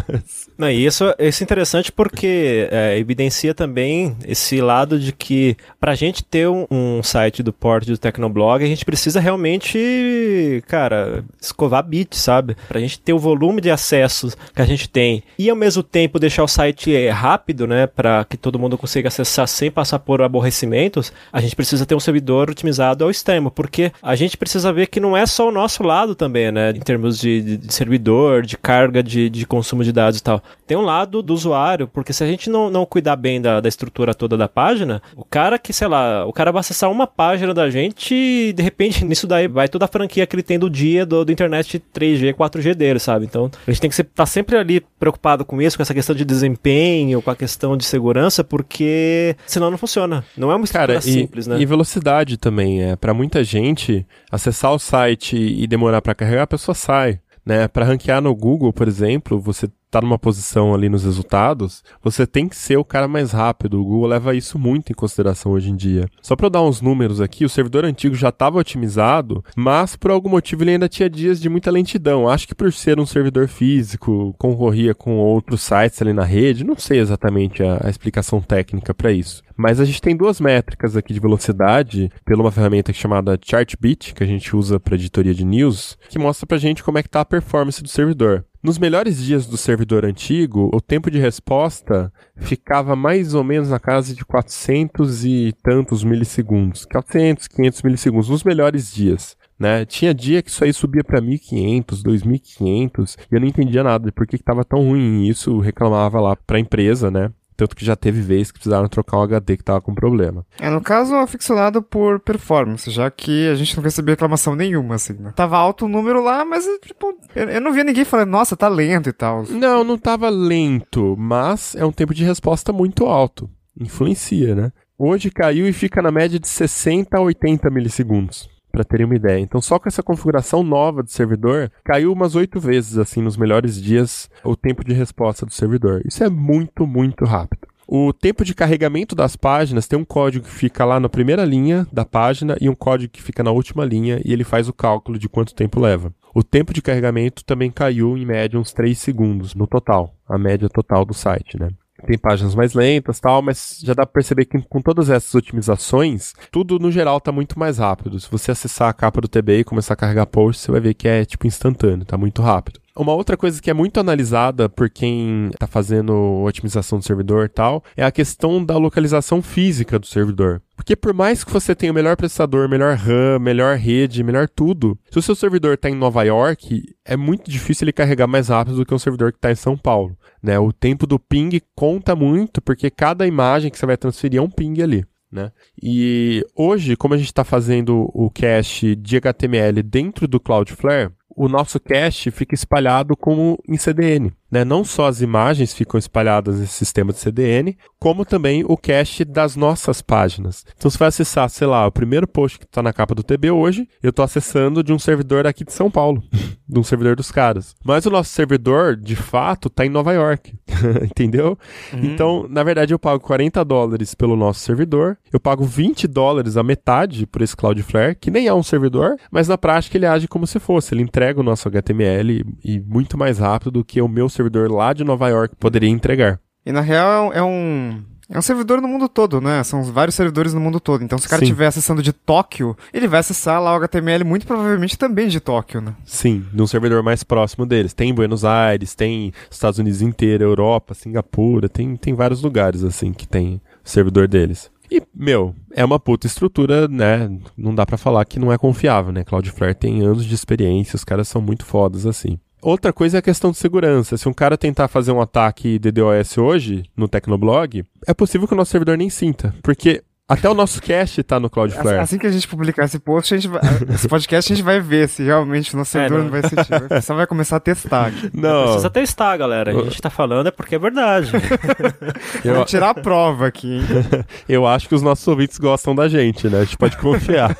<laughs> Não, e isso, isso é interessante porque é, evidencia também esse lado de que pra gente ter um, um site do porte do Tecnoblog, a gente precisa realmente, cara, escovar bit, sabe? Pra gente ter o volume de acessos que a gente tem e ao mesmo tempo deixar o site é, rápido, né, Pra que todo mundo consiga acessar sem passar por aborrecimentos, a gente precisa ter um servidor otimizado ao extremo, porque a gente precisa ver que não é só o nosso lado também, né, em termos de, de- servidor, de carga de, de consumo de dados e tal. Tem um lado do usuário, porque se a gente não, não cuidar bem da, da estrutura toda da página, o cara que, sei lá, o cara vai acessar uma página da gente e de repente <laughs> nisso daí vai toda a franquia que ele tem do dia do, do internet 3G, 4G dele, sabe? Então a gente tem que estar sempre ali preocupado com isso, com essa questão de desempenho, com a questão de segurança, porque senão não funciona. Não é uma estrutura Cara, e, simples, né? e velocidade também. É, para muita gente, acessar o site e demorar pra carregar, a pessoa sai. Né? Para ranquear no Google, por exemplo, você tá numa posição ali nos resultados, você tem que ser o cara mais rápido. O Google leva isso muito em consideração hoje em dia. Só para eu dar uns números aqui, o servidor antigo já estava otimizado, mas por algum motivo ele ainda tinha dias de muita lentidão. Acho que por ser um servidor físico, concorria com outros sites ali na rede, não sei exatamente a, a explicação técnica para isso. Mas a gente tem duas métricas aqui de velocidade pela uma ferramenta chamada Chartbeat, que a gente usa para editoria de news, que mostra pra gente como é que tá a performance do servidor. Nos melhores dias do servidor antigo, o tempo de resposta ficava mais ou menos na casa de 400 e tantos milissegundos. 400, 500 milissegundos, nos melhores dias. Né? Tinha dia que isso aí subia para 1500, 2500, e eu não entendia nada de por que estava tão ruim isso, reclamava lá para a empresa, né? Tanto que já teve vez que precisaram trocar um HD que tava com problema. É, no caso, aficionado por performance, já que a gente não recebeu reclamação nenhuma, assim, né? Tava alto o número lá, mas, tipo, eu, eu não via ninguém falando, nossa, tá lento e tal. Não, não tava lento, mas é um tempo de resposta muito alto. Influencia, né? Hoje caiu e fica na média de 60 a 80 milissegundos. Pra terem uma ideia. Então, só com essa configuração nova do servidor, caiu umas oito vezes, assim, nos melhores dias, o tempo de resposta do servidor. Isso é muito, muito rápido. O tempo de carregamento das páginas tem um código que fica lá na primeira linha da página e um código que fica na última linha e ele faz o cálculo de quanto tempo leva. O tempo de carregamento também caiu em média uns 3 segundos no total, a média total do site, né? Tem páginas mais lentas tal, mas já dá para perceber que com todas essas otimizações, tudo no geral tá muito mais rápido. Se você acessar a capa do TB e começar a carregar post, você vai ver que é tipo instantâneo, tá muito rápido. Uma outra coisa que é muito analisada por quem está fazendo otimização do servidor e tal, é a questão da localização física do servidor. Porque por mais que você tenha o melhor processador, melhor RAM, melhor rede, melhor tudo, se o seu servidor está em Nova York, é muito difícil ele carregar mais rápido do que um servidor que está em São Paulo. Né? O tempo do ping conta muito, porque cada imagem que você vai transferir é um ping ali. Né? E hoje, como a gente está fazendo o cache de HTML dentro do Cloudflare, o nosso cache fica espalhado como em CDN. Né? Não só as imagens ficam espalhadas nesse sistema de CDN, como também o cache das nossas páginas. Então você vai acessar, sei lá, o primeiro post que está na capa do TB hoje, eu estou acessando de um servidor aqui de São Paulo, <laughs> de um servidor dos caras. Mas o nosso servidor, de fato, está em Nova York. <laughs> Entendeu? Então, na verdade, eu pago 40 dólares pelo nosso servidor, eu pago 20 dólares a metade por esse Cloudflare, que nem é um servidor, mas na prática ele age como se fosse. Ele entrega o nosso HTML e, e muito mais rápido do que o meu servidor lá de Nova York poderia entregar. E na real é um. É um servidor no mundo todo, né? São vários servidores no mundo todo. Então, se o cara estiver acessando de Tóquio, ele vai acessar lá o HTML muito provavelmente também de Tóquio, né? Sim, de um servidor mais próximo deles. Tem em Buenos Aires, tem Estados Unidos inteiro, Europa, Singapura, tem, tem vários lugares assim que tem servidor deles. E, meu, é uma puta estrutura, né? Não dá pra falar que não é confiável, né? Cloudflare tem anos de experiência, os caras são muito fodas assim. Outra coisa é a questão de segurança. Se um cara tentar fazer um ataque DDoS hoje, no Tecnoblog, é possível que o nosso servidor nem sinta. Porque até o nosso cache tá no Cloudflare. Assim que a gente publicar esse post, a gente vai, <laughs> esse podcast, a gente vai ver se realmente o nosso É, servidor não. não vai sentir. Pessoal vai começar a testar aqui. Não, Precisa testar, galera. A gente tá falando é porque é verdade. <laughs> eu, Vamos tirar a prova aqui, hein? <laughs> eu acho que os nossos ouvintes gostam da gente, né? A gente pode confiar.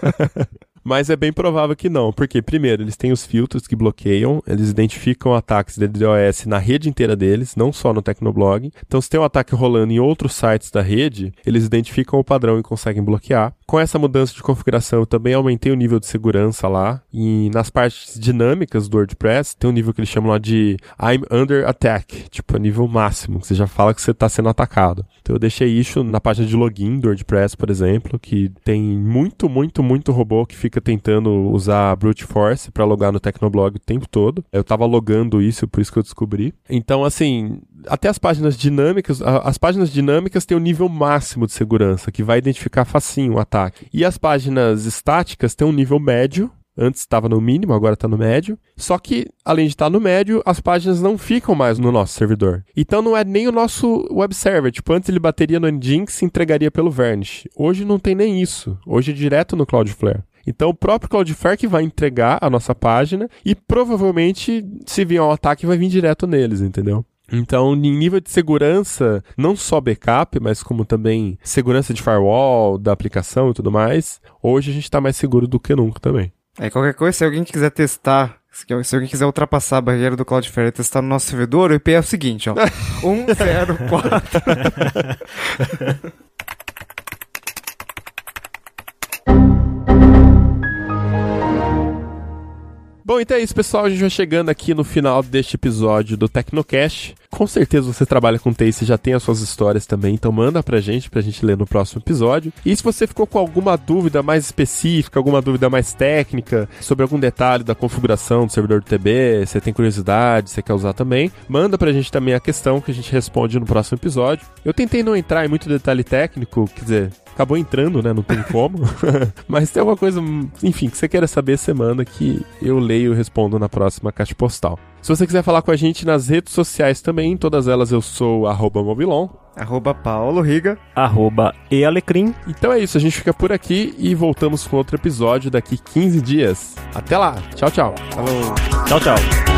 Mas é bem provável que não, porque, primeiro, eles têm os filtros que bloqueiam, eles identificam ataques de DDoS na rede inteira deles, não só no Tecnoblog. Então, se tem um ataque rolando em outros sites da rede, eles identificam o padrão e conseguem bloquear. Com essa mudança de configuração, eu também aumentei o nível de segurança lá. E nas partes dinâmicas do WordPress, tem um nível que eles chamam lá de I'm under attack, tipo, é nível máximo, que você já fala que você está sendo atacado. Então eu deixei isso na página de login do WordPress, por exemplo, que tem muito, muito, muito robô que fica tentando usar brute force para logar no Tecnoblog o tempo todo. Eu tava logando isso, por isso que eu descobri. Então, assim, até as páginas dinâmicas, as páginas dinâmicas têm o um nível máximo de segurança, que vai identificar facinho o ataque. E as páginas estáticas têm um nível médio, Antes estava no mínimo, agora está no médio. Só que, além de estar tá no médio, as páginas não ficam mais no nosso servidor. Então não é nem o nosso web server. Tipo, antes ele bateria no Nginx e entregaria pelo Varnish. Hoje não tem nem isso. Hoje é direto no Cloudflare. Então o próprio Cloudflare que vai entregar a nossa página e provavelmente, se vier um ataque, vai vir direto neles, entendeu? Então, em nível de segurança, não só backup, mas como também segurança de firewall, da aplicação e tudo mais, hoje a gente está mais seguro do que nunca também. É, qualquer coisa, se alguém quiser testar, se alguém quiser ultrapassar a barreira do Cloudflare e testar no nosso servidor, o IP é o seguinte, ó. <laughs> 104. <laughs> Bom, então é isso, pessoal. A gente vai chegando aqui no final deste episódio do Tecnocast. Com certeza você trabalha com TI, e já tem as suas histórias também, então manda pra gente, pra gente ler no próximo episódio. E se você ficou com alguma dúvida mais específica, alguma dúvida mais técnica, sobre algum detalhe da configuração do servidor do TB, você tem curiosidade, você quer usar também, manda pra gente também a questão que a gente responde no próximo episódio. Eu tentei não entrar em muito detalhe técnico, quer dizer, acabou entrando, né? Não tem como. <laughs> Mas tem alguma coisa, enfim, que você queira saber, manda que eu leio e respondo na próxima caixa postal. Se você quiser falar com a gente nas redes sociais também, todas elas eu sou arroba mobilon. Arroba Paulo Riga. Arroba ealecrim. Então é isso, a gente fica por aqui e voltamos com outro episódio daqui 15 dias. Até lá, tchau, tchau. Falou. Tchau, tchau.